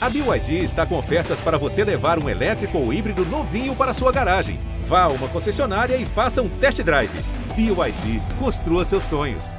A BYD está com ofertas para você levar um elétrico ou híbrido novinho para sua garagem. Vá a uma concessionária e faça um test drive. BYD, construa seus sonhos.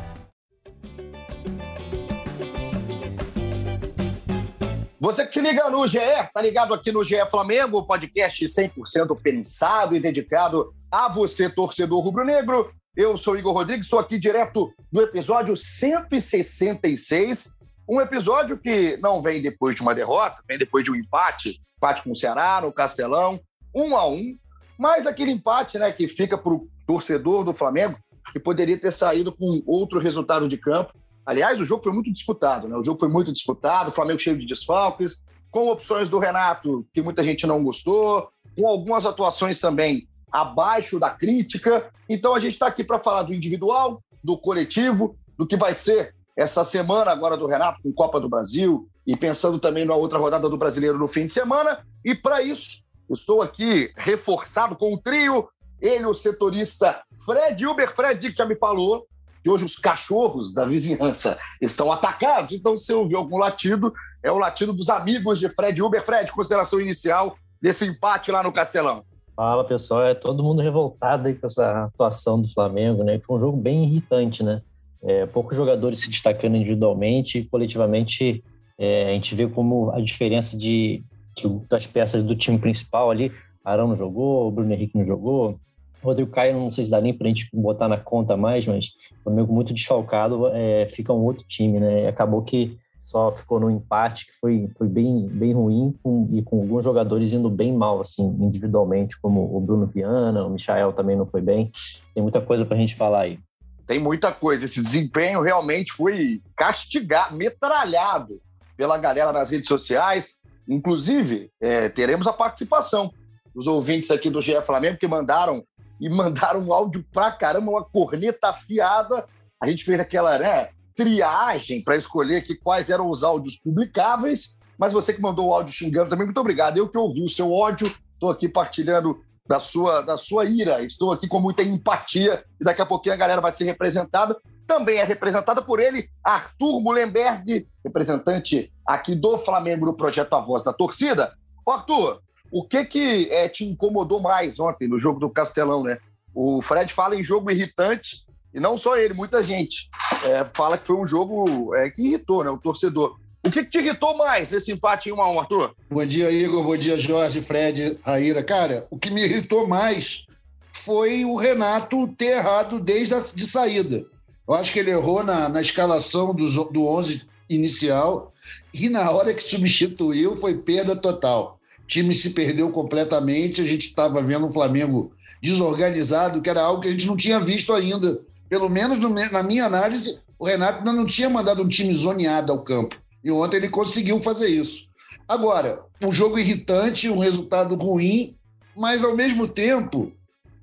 Você que se liga no GE, tá ligado aqui no GE Flamengo, podcast 100% pensado e dedicado a você, torcedor rubro-negro. Eu sou Igor Rodrigues, estou aqui direto do episódio 166 um episódio que não vem depois de uma derrota, vem depois de um empate, empate com o Ceará, no Castelão, um a um, mas aquele empate né, que fica para o torcedor do Flamengo, que poderia ter saído com outro resultado de campo. Aliás, o jogo foi muito disputado, né? O jogo foi muito disputado, o Flamengo cheio de desfalques, com opções do Renato que muita gente não gostou, com algumas atuações também abaixo da crítica. Então a gente está aqui para falar do individual, do coletivo, do que vai ser essa semana agora do Renato com Copa do Brasil e pensando também na outra rodada do Brasileiro no fim de semana. E para isso, estou aqui reforçado com o trio, ele, o setorista Fred Uber. Fred, que já me falou que hoje os cachorros da vizinhança estão atacados, então se ouvir algum latido, é o latido dos amigos de Fred Uber. Fred, consideração inicial desse empate lá no Castelão. Fala pessoal, é todo mundo revoltado aí com essa atuação do Flamengo, né? Foi um jogo bem irritante, né? É, poucos jogadores se destacando individualmente e coletivamente é, a gente vê como a diferença de das peças do time principal ali, Arão não jogou, Bruno Henrique não jogou, Rodrigo Caio não sei se dá nem para a gente botar na conta mais, mas o Flamengo muito desfalcado é, fica um outro time, né? Acabou que só ficou no empate que foi, foi bem, bem ruim com, e com alguns jogadores indo bem mal, assim, individualmente, como o Bruno Viana, o Michael também não foi bem. Tem muita coisa para a gente falar aí tem muita coisa. Esse desempenho realmente foi castigado, metralhado pela galera nas redes sociais. Inclusive, é, teremos a participação dos ouvintes aqui do GE Flamengo que mandaram e mandaram um áudio pra caramba, uma corneta afiada. A gente fez aquela né, triagem para escolher aqui quais eram os áudios publicáveis. Mas você que mandou o áudio xingando também, muito obrigado. Eu que ouvi o seu ódio, estou aqui partilhando da sua, da sua ira. Estou aqui com muita empatia e daqui a pouquinho a galera vai ser representada. Também é representada por ele, Arthur Mullenberg, representante aqui do Flamengo no projeto A Voz da Torcida. Ô, Arthur, o que que é, te incomodou mais ontem no jogo do Castelão, né? O Fred fala em jogo irritante, e não só ele, muita gente é, fala que foi um jogo é, que irritou né, o torcedor. O que, que, te irritou mais nesse empate em 1 a 1 Arthur? Bom dia, Igor. Bom dia, Jorge, Fred, Raíra. Cara, o que me irritou mais foi o Renato ter errado desde a de saída. Eu acho que ele errou na, na escalação do, do 11 inicial e na hora que substituiu foi perda total. O time se perdeu completamente, a gente estava vendo um Flamengo desorganizado, que era algo que a gente não tinha visto ainda. Pelo menos no, na minha análise, o Renato ainda não tinha mandado um time zoneado ao campo. E ontem ele conseguiu fazer isso. Agora, um jogo irritante, um resultado ruim, mas ao mesmo tempo,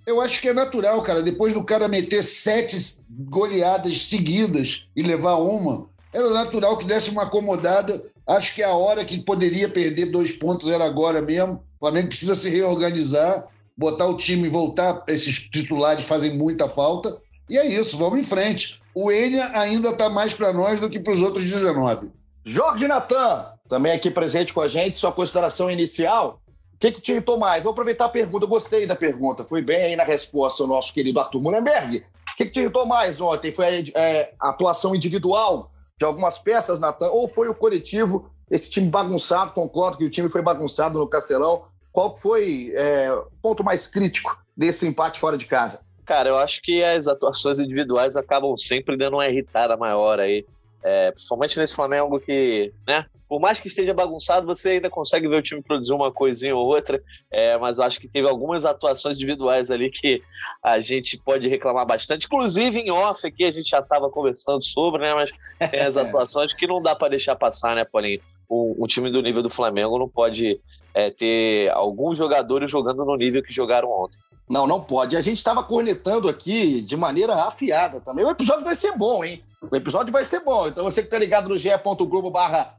eu acho que é natural, cara. Depois do cara meter sete goleadas seguidas e levar uma, era natural que desse uma acomodada. Acho que a hora que poderia perder dois pontos era agora mesmo. O Flamengo precisa se reorganizar, botar o time e voltar. Esses titulares fazem muita falta. E é isso, vamos em frente. O Enya ainda está mais para nós do que para os outros 19. Jorge Natan, também aqui presente com a gente, sua consideração inicial. O que, que te irritou mais? Vou aproveitar a pergunta, gostei da pergunta, fui bem aí na resposta o nosso querido Arthur Mullenberg. O que, que te irritou mais ontem? Foi a, é, atuação individual de algumas peças, Natan, ou foi o coletivo, esse time bagunçado? Concordo que o time foi bagunçado no Castelão. Qual foi é, o ponto mais crítico desse empate fora de casa? Cara, eu acho que as atuações individuais acabam sempre dando uma irritada maior aí. É, principalmente nesse Flamengo que, né? Por mais que esteja bagunçado, você ainda consegue ver o time produzir uma coisinha ou outra, é, mas acho que teve algumas atuações individuais ali que a gente pode reclamar bastante. Inclusive em off aqui a gente já estava conversando sobre, né? Mas tem as atuações que não dá para deixar passar, né, Paulinho? Um, um, time do nível do Flamengo não pode é, ter alguns jogadores jogando no nível que jogaram ontem. Não, não pode. A gente estava cornetando aqui de maneira afiada também. O episódio vai ser bom, hein? O episódio vai ser bom. Então você que está ligado no ge.globo barra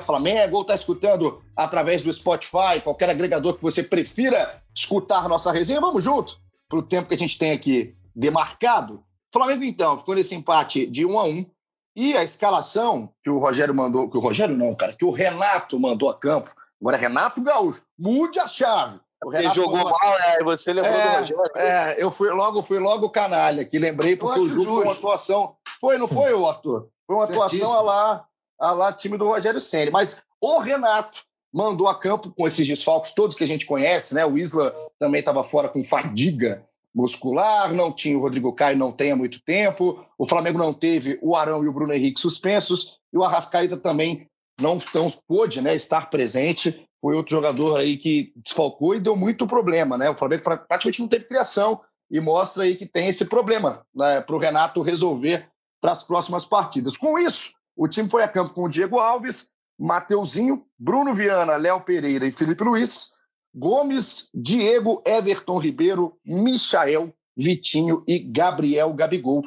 Flamengo ou está escutando através do Spotify, qualquer agregador que você prefira escutar nossa resenha, vamos junto para o tempo que a gente tem aqui demarcado. Flamengo, então, ficou nesse empate de 1 a 1 E a escalação que o Rogério mandou, que o Rogério não, cara, que o Renato mandou a campo. Agora é Renato Gaúcho, mude a chave. O Renato jogou mal? E você lembrou é, do Rogério. É, eu fui logo, fui logo canalha, que lembrei porque o jogo foi uma atuação. Foi, não foi, Arthur? Foi uma atuação a lá, a lá time do Rogério Senna. Mas o Renato mandou a campo com esses desfalques todos que a gente conhece, né? O Isla também estava fora com fadiga muscular, não tinha o Rodrigo Caio, não tem há muito tempo. O Flamengo não teve o Arão e o Bruno Henrique suspensos, e o Arrascaíta também não, não pôde né, estar presente. Foi outro jogador aí que desfalcou e deu muito problema, né? O Flamengo praticamente não teve criação e mostra aí que tem esse problema né, para o Renato resolver para as próximas partidas. Com isso, o time foi a campo com o Diego Alves, Mateuzinho, Bruno Viana, Léo Pereira e Felipe Luiz, Gomes, Diego, Everton Ribeiro, Michael, Vitinho e Gabriel Gabigol.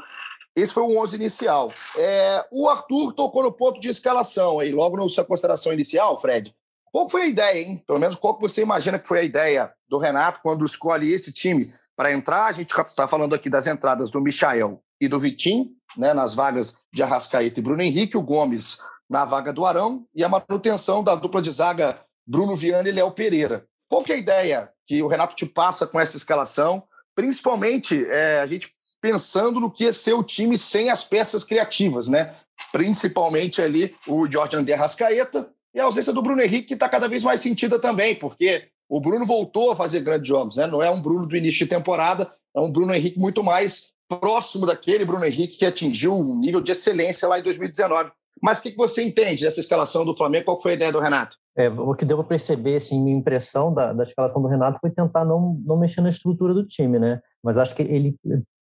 Esse foi o 11 inicial. É, o Arthur tocou no ponto de escalação aí, logo na sua consideração inicial, Fred. Qual foi a ideia, hein? Pelo menos qual que você imagina que foi a ideia do Renato quando escolhe esse time para entrar? A gente está falando aqui das entradas do Michael e do Vitinho, né, nas vagas de Arrascaeta e Bruno Henrique, o Gomes na vaga do Arão e a manutenção da dupla de zaga Bruno Viana e Léo Pereira. Qual que é a ideia que o Renato te passa com essa escalação? Principalmente é, a gente pensando no que é ser o time sem as peças criativas, né? Principalmente ali o Jorge André Rascaeta e a ausência do Bruno Henrique, que está cada vez mais sentida também, porque o Bruno voltou a fazer grandes jogos, né? Não é um Bruno do início de temporada, é um Bruno Henrique muito mais próximo daquele Bruno Henrique que atingiu um nível de excelência lá em 2019. Mas o que você entende dessa escalação do Flamengo? Qual foi a ideia do Renato? É, o que deu para perceber, assim, minha impressão da, da escalação do Renato foi tentar não, não mexer na estrutura do time, né? Mas acho que ele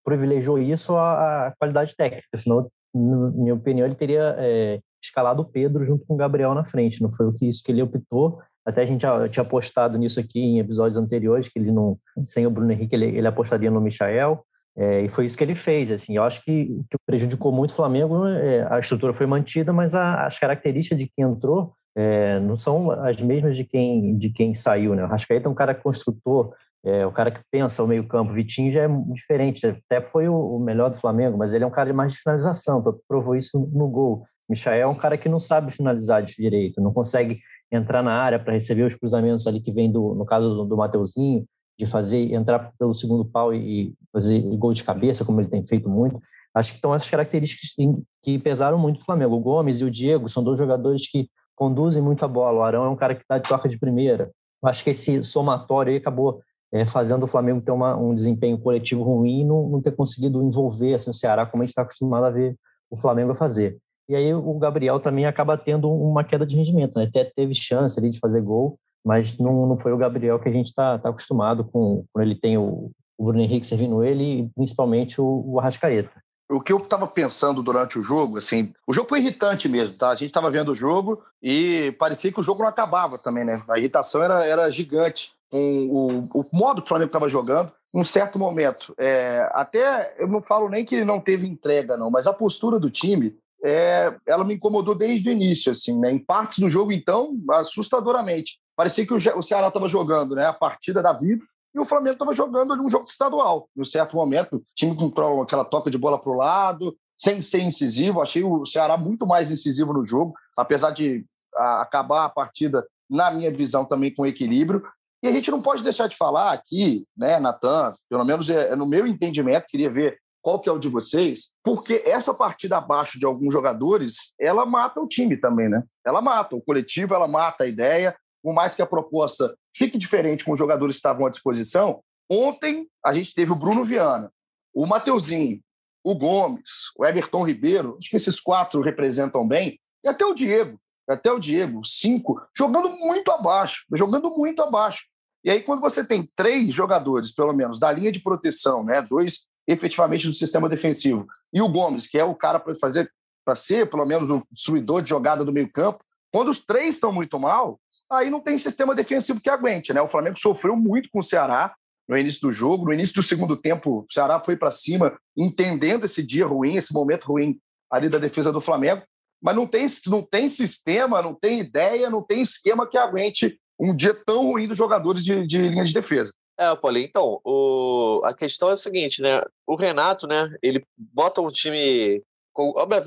privilegiou isso à, qualidade técnica, senão, na minha opinião, ele teria é, escalado o Pedro junto com o Gabriel na frente, não foi o que isso que ele optou. Até a gente já tinha apostado nisso aqui em episódios anteriores, que ele não, sem o Bruno Henrique, ele, ele apostaria no Michael. É, e foi isso que ele fez. Assim, eu acho que, que prejudicou muito o Flamengo. É, a estrutura foi mantida, mas a, as características de quem entrou é, não são as mesmas de quem de quem saiu. Né? O Rascaeta é um cara construtor, é, o cara que pensa o meio campo. Vitinho já é diferente. Até foi o, o, melhor do Flamengo, mas ele é um cara mais de finalização. Então, provou isso no, no gol. Michael é um cara que não sabe finalizar de direito, não consegue entrar na área para receber os cruzamentos ali que vem do, no caso do, do Mateuzinho, de fazer entrar pelo segundo pau e fazer gol de cabeça, como ele tem feito muito. Acho que estão essas características que pesaram muito o Flamengo. O Gomes e o Diego são dois jogadores que conduzem muito a bola. O Arão é um cara que está de toca de primeira. Acho que esse somatório aí acabou é, fazendo o Flamengo ter uma, um desempenho coletivo ruim e não, não ter conseguido envolver assim, o Ceará como a gente está acostumado a ver o Flamengo fazer. E aí o Gabriel também acaba tendo uma queda de rendimento, né? Até teve chance ali de fazer gol, mas não, não foi o Gabriel que a gente está tá acostumado com, quando ele tem o, o Bruno Henrique servindo ele e principalmente o, o Arrascaeta. O que eu estava pensando durante o jogo, assim, o jogo foi irritante mesmo, tá? A gente estava vendo o jogo e parecia que o jogo não acabava também, né? A irritação era, era gigante com o, o modo que o Flamengo estava jogando. Um certo momento, é, até eu não falo nem que não teve entrega, não, mas a postura do time é, ela me incomodou desde o início, assim, né? Em partes do jogo, então, assustadoramente. Parecia que o Ceará estava jogando né, a partida da vida e o Flamengo estava jogando ali um jogo estadual. Em um certo momento, o time com aquela toca de bola para o lado, sem ser incisivo. Achei o Ceará muito mais incisivo no jogo, apesar de acabar a partida, na minha visão, também com equilíbrio. E a gente não pode deixar de falar aqui, né, Natan, pelo menos é, é no meu entendimento, queria ver qual que é o de vocês, porque essa partida abaixo de alguns jogadores, ela mata o time também, né? Ela mata o coletivo, ela mata a ideia, por mais que a proposta fique diferente com os jogadores que estavam à disposição, ontem a gente teve o Bruno Viana, o Mateuzinho, o Gomes, o Everton Ribeiro, acho que esses quatro representam bem, e até o Diego, até o Diego, cinco, jogando muito abaixo, jogando muito abaixo. E aí, quando você tem três jogadores, pelo menos, da linha de proteção, né, dois efetivamente do sistema defensivo, e o Gomes, que é o cara para fazer, para ser, pelo menos, o destruidor de jogada do meio-campo, quando os três estão muito mal, aí não tem sistema defensivo que aguente, né? O Flamengo sofreu muito com o Ceará no início do jogo, no início do segundo tempo, o Ceará foi para cima, entendendo esse dia ruim, esse momento ruim ali da defesa do Flamengo, mas não tem, não tem sistema, não tem ideia, não tem esquema que aguente um dia tão ruim dos jogadores de, de linha de defesa. É, Paulinho, então, o... a questão é a seguinte, né? O Renato, né, ele bota um time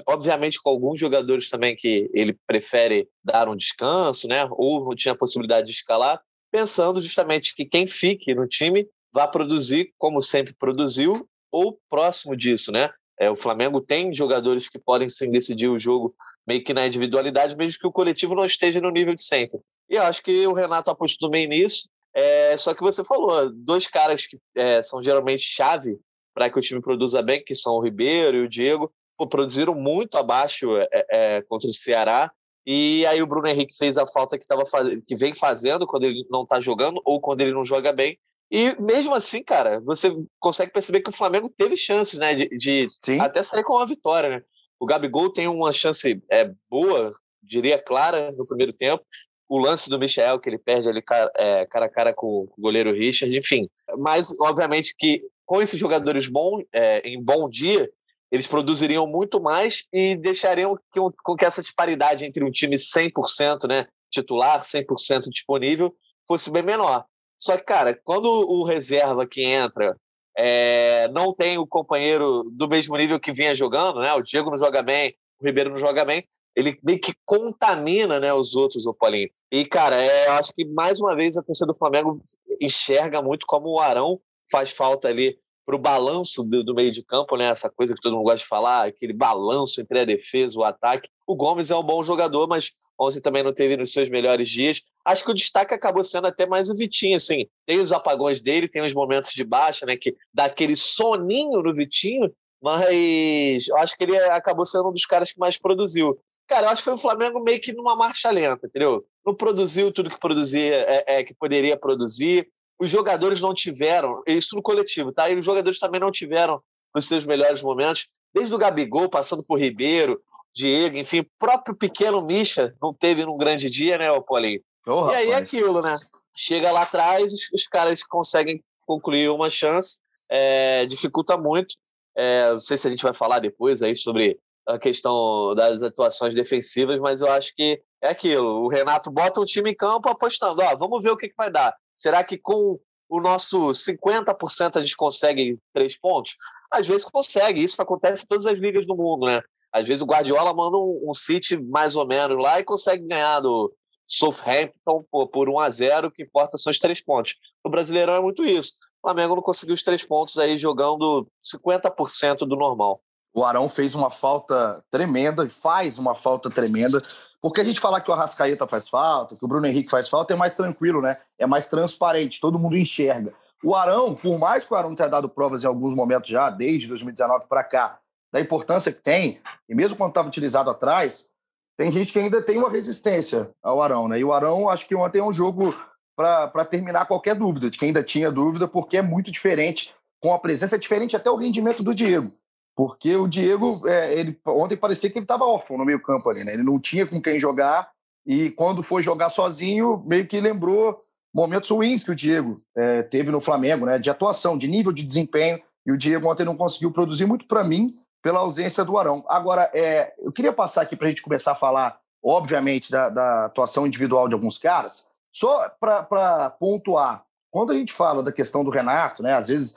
obviamente com alguns jogadores também que ele prefere dar um descanso, né? Ou não tinha possibilidade de escalar, pensando justamente que quem fique no time vá produzir como sempre produziu ou próximo disso, né? É, o Flamengo tem jogadores que podem sim decidir o jogo meio que na individualidade, mesmo que o coletivo não esteja no nível de sempre. E eu acho que o Renato apostou bem nisso. É, só que você falou, dois caras que é, são geralmente chave para que o time produza bem, que são o Ribeiro e o Diego, produziram muito abaixo é, é, contra o Ceará. E aí o Bruno Henrique fez a falta que, tava faz... que vem fazendo quando ele não está jogando ou quando ele não joga bem. E mesmo assim, cara, você consegue perceber que o Flamengo teve chances, né? De, de até sair com uma vitória, né? O Gabigol tem uma chance é, boa, diria clara, no primeiro tempo. O lance do Michel, que ele perde ali cara, é, cara a cara com, com, o goleiro Richard, enfim. Mas, obviamente, que com esses jogadores bom, é, em bom dia, eles produziriam muito mais e deixariam que, com que essa disparidade entre um time 100% né, titular, 100% disponível, fosse bem menor. Só que, cara, quando o reserva que entra é, não tem o companheiro do mesmo nível que vinha jogando, né? O Diego não joga bem, o Ribeiro não joga bem, ele meio que contamina né, os outros, o Paulinho. E, cara, é, eu acho que mais uma vez a torcida do Flamengo enxerga muito como o Arão faz falta ali para o balanço do, do, meio de campo, né? Essa coisa que todo mundo gosta de falar, aquele balanço entre a defesa o ataque. O Gomes é um bom jogador, mas ontem também não teve nos seus melhores dias. Acho que o destaque acabou sendo até mais o Vitinho, assim. Tem os apagões dele, tem os momentos de baixa, né? Que dá aquele soninho no Vitinho, mas eu acho que ele acabou sendo um dos caras que mais produziu. Cara, eu acho que foi o Flamengo meio que numa marcha lenta, entendeu? Não produziu tudo que produzia, é, é, que poderia produzir. Os jogadores não tiveram, isso no coletivo, tá? E os jogadores também não tiveram os seus melhores momentos, desde o Gabigol, passando por Ribeiro, Diego, enfim, o próprio pequeno Misha não teve num grande dia, né, o Paulinho? Oh, e aí é aquilo, né? Chega lá atrás, os, os caras conseguem concluir uma chance, é, dificulta muito. É, não sei se a gente vai falar depois aí sobre a questão das atuações defensivas, mas eu acho que é aquilo. O Renato bota um time em campo apostando, ó, vamos ver o que, que vai dar. Será que com o nosso 50% a gente consegue três pontos? Às vezes consegue, isso acontece em todas as ligas do mundo, né? Às vezes o Guardiola manda um, um City mais ou menos lá e consegue ganhar do Southampton pô, por 1 a 0 o que importa são os três pontos. No Brasileirão é muito isso. O Flamengo não conseguiu os três pontos aí jogando 50% do normal. O Arão fez uma falta tremenda, faz uma falta tremenda, porque a gente falar que o Arrascaeta faz falta, que o Bruno Henrique faz falta, é mais tranquilo, né? É mais transparente, todo mundo enxerga. O Arão, por mais que o Arão tenha dado provas em alguns momentos já, desde 2019 para cá, da importância que tem, e mesmo quando estava utilizado atrás, tem gente que ainda tem uma resistência ao Arão, né? E o Arão, acho que ontem é um jogo para terminar qualquer dúvida, de quem ainda tinha dúvida, porque é muito diferente, com a presença, é diferente até o rendimento do Diego. Porque o Diego, é, ele, ontem parecia que ele estava órfão no meio campo ali, né? Ele não tinha com quem jogar, e quando foi jogar sozinho, meio que lembrou momentos ruins que o Diego é, teve no Flamengo, né? De atuação, de nível de desempenho, e o Diego ontem não conseguiu produzir muito para mim, pela ausência do Arão. Agora, é, eu queria passar aqui para a gente começar a falar, obviamente, da, da atuação individual de alguns caras, só para pontuar. Quando a gente fala da questão do Renato, né, às vezes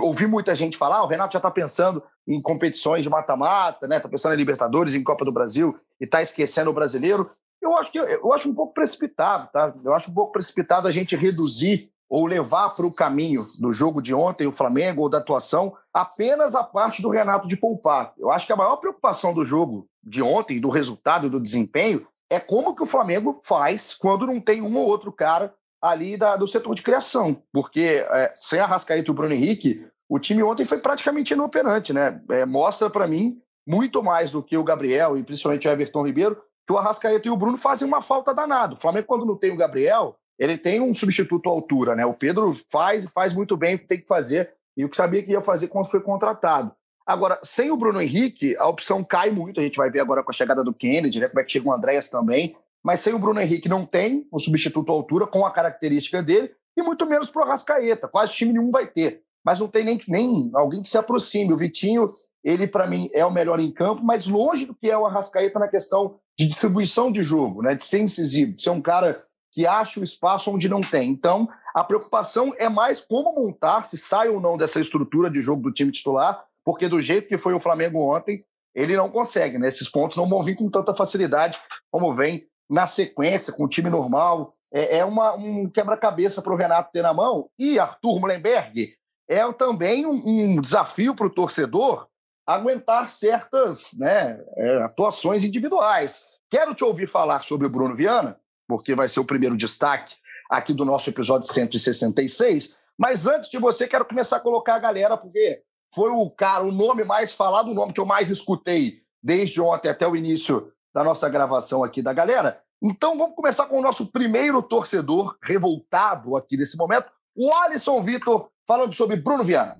ouvi muita gente falar, ah, o Renato já está pensando em competições de mata-mata, né? Está pensando em Libertadores, em Copa do Brasil e está esquecendo o brasileiro. Eu acho que eu acho um pouco precipitado, tá? Eu acho um pouco precipitado a gente reduzir ou levar para o caminho do jogo de ontem, o Flamengo, ou da atuação, apenas a parte do Renato de poupar. Eu acho que a maior preocupação do jogo de ontem, do resultado, do desempenho, é como que o Flamengo faz quando não tem um ou outro cara ali da, do setor de criação. Porque é, sem a Rascaeta e o Bruno Henrique, o time ontem foi praticamente inoperante, né? É, mostra para mim muito mais do que o Gabriel e principalmente o Everton Ribeiro, que o Arrascaeta e o Bruno fazem uma falta danada. O Flamengo, quando não tem o Gabriel, ele tem um substituto à altura, né? O Pedro faz faz muito bem o que tem que fazer e o que sabia que ia fazer quando foi contratado. Agora, sem o Bruno Henrique, a opção cai muito. A gente vai ver agora com a chegada do Kennedy, né? Como é que chega o Andréas também. Mas sem o Bruno Henrique não tem um substituto à altura com a característica dele e muito menos para o Arrascaeta. Quase time nenhum vai ter. Mas não tem nem, nem alguém que se aproxime. O Vitinho, ele para mim é o melhor em campo, mas longe do que é o Arrascaeta na questão de distribuição de jogo, né? De ser incisivo, de ser um cara que acha o espaço onde não tem. Então, a preocupação é mais como montar, se sai ou não dessa estrutura de jogo do time titular, porque do jeito que foi o Flamengo ontem, ele não consegue, né? Esses pontos não vão vir com tanta facilidade como vem na sequência, com o time normal. É, é uma, um quebra-cabeça para o Renato ter na mão. E Arthur Mullenberg é também um, um desafio para o torcedor aguentar certas né, é, atuações individuais. Quero te ouvir falar sobre o Bruno Viana, porque vai ser o primeiro destaque aqui do nosso episódio 166. Mas antes de você, quero começar a colocar a galera, porque foi o cara, o nome mais falado, o nome que eu mais escutei desde ontem até o início da nossa gravação aqui da galera. Então vamos começar com o nosso primeiro torcedor revoltado aqui nesse momento, o Alisson Vitor, falando sobre Bruno Viana.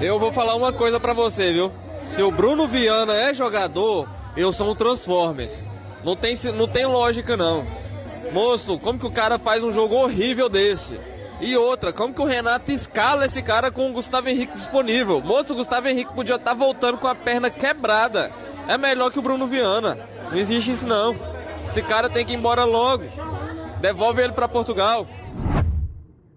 Eu vou falar uma coisa para você, viu? Se o Bruno Viana é jogador, eu sou um Transformers. Não tem, não tem lógica, não. Moço, como que o cara faz um jogo horrível desse? E outra, como que o Renato escala esse cara com o Gustavo Henrique disponível? Moço, o Gustavo Henrique podia estar tá voltando com a perna quebrada. É melhor que o Bruno Viana. Não existe isso não. Esse cara tem que ir embora logo. Devolve ele para Portugal.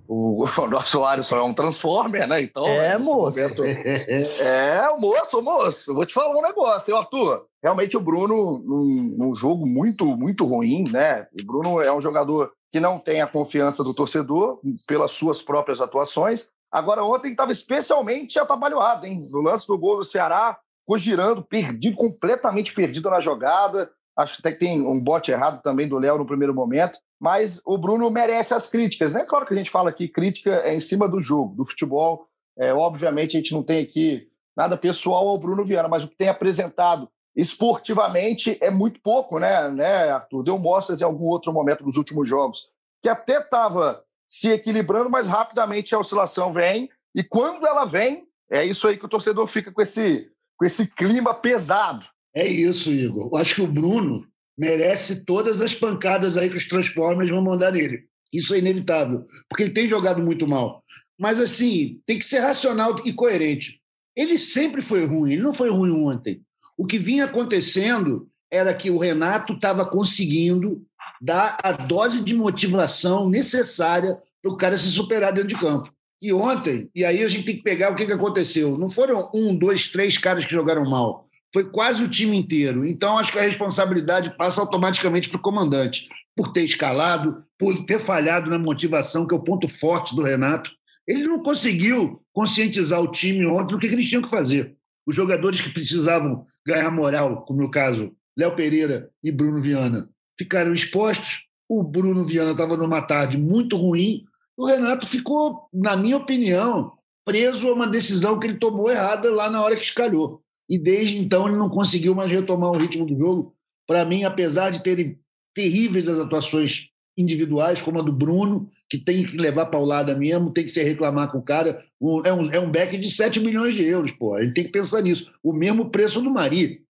O, o, nosso Alisson é um Transformer, né? Então, é, moço. Momento... é, moço, moço. Vou te falar um negócio, hein, Arthur. Realmente o Bruno, num, num, jogo muito, muito ruim, né? O Bruno é um jogador que não tem a confiança do torcedor pelas suas próprias atuações. Agora, ontem estava especialmente atabalhoado, hein? No lance do gol do Ceará, ficou girando, perdido, completamente perdido na jogada. Acho que até que tem um bote errado também do Léo no primeiro momento mas o Bruno merece as críticas. Né? Claro que a gente fala que crítica é em cima do jogo, do futebol. É, obviamente, a gente não tem aqui nada pessoal ao Bruno Viana, mas o que tem apresentado esportivamente é muito pouco, né, né Arthur? Deu mostras em algum outro momento dos últimos jogos, que até estava se equilibrando, mas rapidamente a oscilação vem, e quando ela vem, é isso aí que o torcedor fica com esse, com esse clima pesado. É isso, Igor. Eu acho que o Bruno merece todas as pancadas aí que os Transformers vão mandar nele. Isso é inevitável, porque ele tem jogado muito mal. Mas, assim, tem que ser racional e coerente. Ele sempre foi ruim, ele não foi ruim ontem. O que vinha acontecendo era que o Renato estava conseguindo dar a dose de motivação necessária para o cara se superar dentro de campo. E ontem, e aí a gente tem que pegar o que, que aconteceu. Não foram um, dois, três caras que jogaram mal foi quase o time inteiro. Então, acho que a responsabilidade passa automaticamente para o comandante, por ter escalado, por ter falhado na motivação, que é o ponto forte do Renato. Ele não conseguiu conscientizar o time ontem do que eles tinham que fazer. Os jogadores que precisavam ganhar moral, como no caso Léo Pereira e Bruno Viana, ficaram expostos. O Bruno Viana estava numa tarde muito ruim. O Renato ficou, na minha opinião, preso a uma decisão que ele tomou errada lá na hora que escalhou e desde então ele não conseguiu mais retomar o ritmo do jogo. Para mim, apesar de terem terríveis as atuações individuais, como a do Bruno, que tem que levar paulada mesmo, tem que se reclamar com o cara. é, um, é um back de 7 milhões de euros, pô. Ele tem que pensar nisso. O mesmo preço do Mari.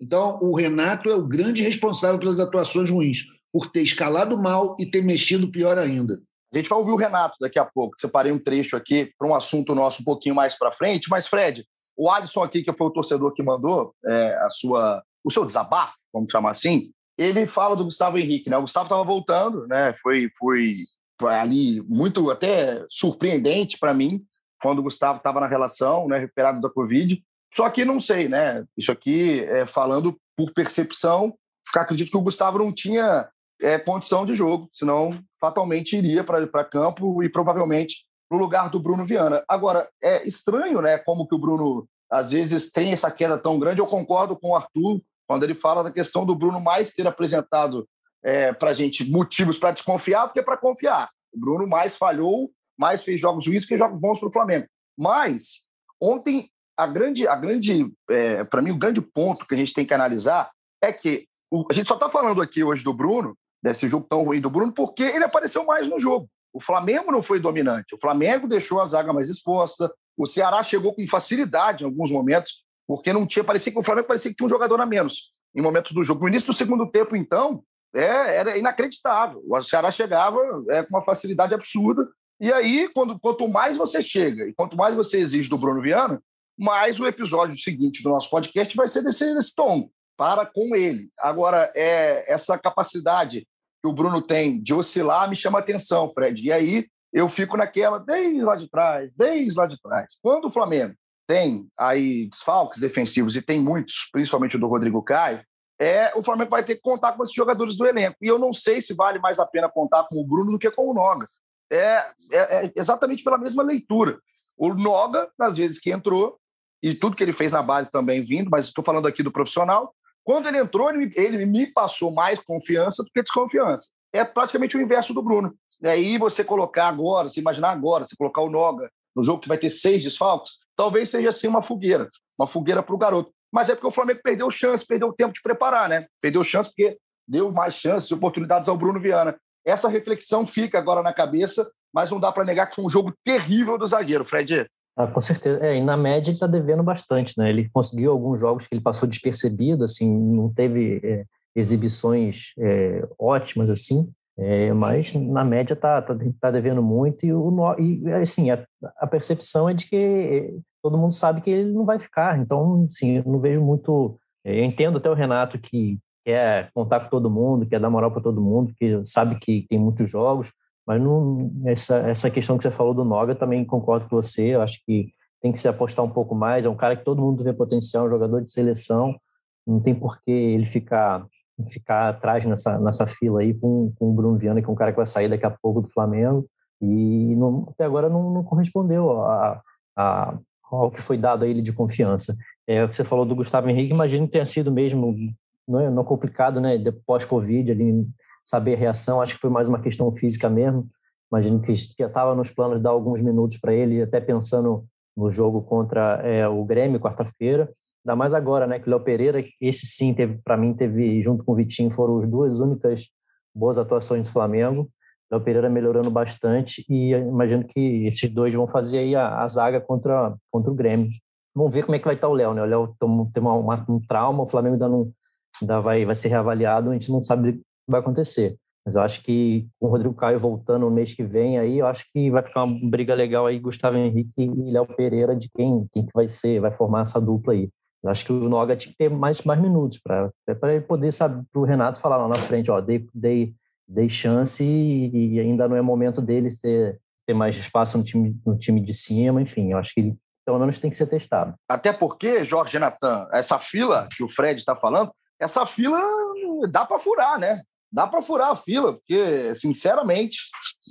Então, o Renato é o grande responsável pelas atuações ruins, por ter escalado mal e ter mexido pior ainda. A gente vai ouvir o Renato daqui a pouco. Separei um trecho aqui para um assunto nosso um pouquinho mais para frente. Mas, Fred, o Alisson aqui, que foi o torcedor que mandou é, a sua, o seu desabafo, vamos chamar assim, ele fala do Gustavo Henrique, né? O Gustavo estava voltando, né? Foi, foi, ali muito até surpreendente para mim quando o Gustavo estava na relação, né? Recuperado da Covid. Só que não sei, né? Isso aqui é falando por percepção, acredito que o Gustavo não tinha é, condição de jogo, senão fatalmente iria para campo e provavelmente no lugar do Bruno Viana. Agora, é estranho, né, como que o Bruno às vezes tem essa queda tão grande. Eu concordo com o Arthur quando ele fala da questão do Bruno mais ter apresentado é, para a gente motivos para desconfiar do que para confiar. O Bruno mais falhou, mais fez jogos ruins que jogos bons para o Flamengo. Mas ontem a grande, a grande, é, para mim o grande ponto que a gente tem que analisar é que o, a gente só está falando aqui hoje do Bruno, desse jogo tão ruim do Bruno, porque ele apareceu mais no jogo. O Flamengo não foi dominante. O Flamengo deixou a zaga mais exposta. O Ceará chegou com facilidade em alguns momentos, porque não tinha. Parecia que o Flamengo parecia que tinha um jogador a menos em momentos do jogo. No início do segundo tempo, então, é, era inacreditável. O Ceará chegava é, com uma facilidade absurda. E aí, quando, quanto mais você chega e quanto mais você exige do Bruno Viana, mais o episódio seguinte do nosso podcast vai ser desse, desse tom. Para com ele. Agora, é essa capacidade que o Bruno tem de oscilar me chama atenção, Fred. E aí eu fico naquela, desde lá de trás, desde lá de trás. Quando o Flamengo tem aí desfalques defensivos e tem muitos, principalmente o do Rodrigo Caio, é, o Flamengo vai ter que contar com esses jogadores do elenco. E eu não sei se vale mais a pena contar com o Bruno do que com o Noga. É, é, é exatamente pela mesma leitura. O Noga, nas vezes que entrou, e tudo que ele fez na base também vindo, mas estou falando aqui do profissional, quando ele entrou, ele, me passou mais confiança do que desconfiança. É praticamente o inverso do Bruno. E aí você colocar agora, se imaginar agora, se colocar o Noga no jogo que vai ter seis desfalques, talvez seja assim uma fogueira, uma fogueira para o garoto mas é porque o Flamengo perdeu chance, perdeu tempo de preparar, né? Perdeu chance porque deu mais chances oportunidades ao Bruno Viana. Essa reflexão fica agora na cabeça, mas não dá para negar que foi um jogo terrível do zagueiro, Fred. Ah, com certeza. É, e na média ele está devendo bastante, né? Ele conseguiu alguns jogos que ele passou despercebido, assim, não teve é, exibições é, ótimas, assim, é, mas na média está tá, tá devendo muito e, o, e assim, a, a percepção é de que todo mundo sabe que ele não vai ficar. Então, sim, não vejo muito. Eu entendo até o Renato que quer contar com todo mundo, quer dar moral para todo mundo, que sabe que tem muitos jogos, mas não, essa, essa questão que você falou do Noga, também concordo com você. Eu acho que tem que se apostar um pouco mais. É um cara que todo mundo vê potencial, um jogador de seleção. Não tem por que ele ficar ficar atrás nessa, nessa fila aí com, com o Bruno Viana, que é um cara que vai sair daqui a pouco do Flamengo. E não, até agora não, não correspondeu a, a, ao que foi dado a ele de confiança. É o que você falou do Gustavo Henrique, imagino que tenha sido mesmo não, é, não complicado, né? Depois Covid, ali saber a reação, acho que foi mais uma questão física mesmo. Imagino que já estava nos planos dar alguns minutos para ele, até pensando no jogo contra é, o Grêmio quarta-feira. Ainda mais agora, né? Que o Léo Pereira, esse sim, teve para mim, teve junto com o Vitinho, foram as duas únicas boas atuações do Flamengo. Léo Pereira melhorando bastante e imagino que esses dois vão fazer aí a, a, zaga contra, contra o Grêmio. Vamos ver como é que vai estar o Léo, né? O Léo tem uma, um trauma, o Flamengo ainda, não, ainda vai, vai ser reavaliado, a gente não sabe vai acontecer. Mas eu acho que com o Rodrigo Caio voltando no mês que vem, aí eu acho que vai ficar uma briga legal aí, Gustavo Henrique e Léo Pereira, de quem, quem que vai ser, vai formar essa dupla aí. Eu acho que o Noga tinha que ter mais, mais minutos para ele poder, sabe, para o Renato falar lá na frente, ó, dei, dei dei chance e, e, ainda não é momento dele ter, ter mais espaço no time, no time de cima, enfim, eu acho que ele pelo menos tem que ser testado. Até porque, Jorge Natan, essa fila que o Fred está falando, essa fila dá para furar, né? Dá para furar a fila, porque, sinceramente,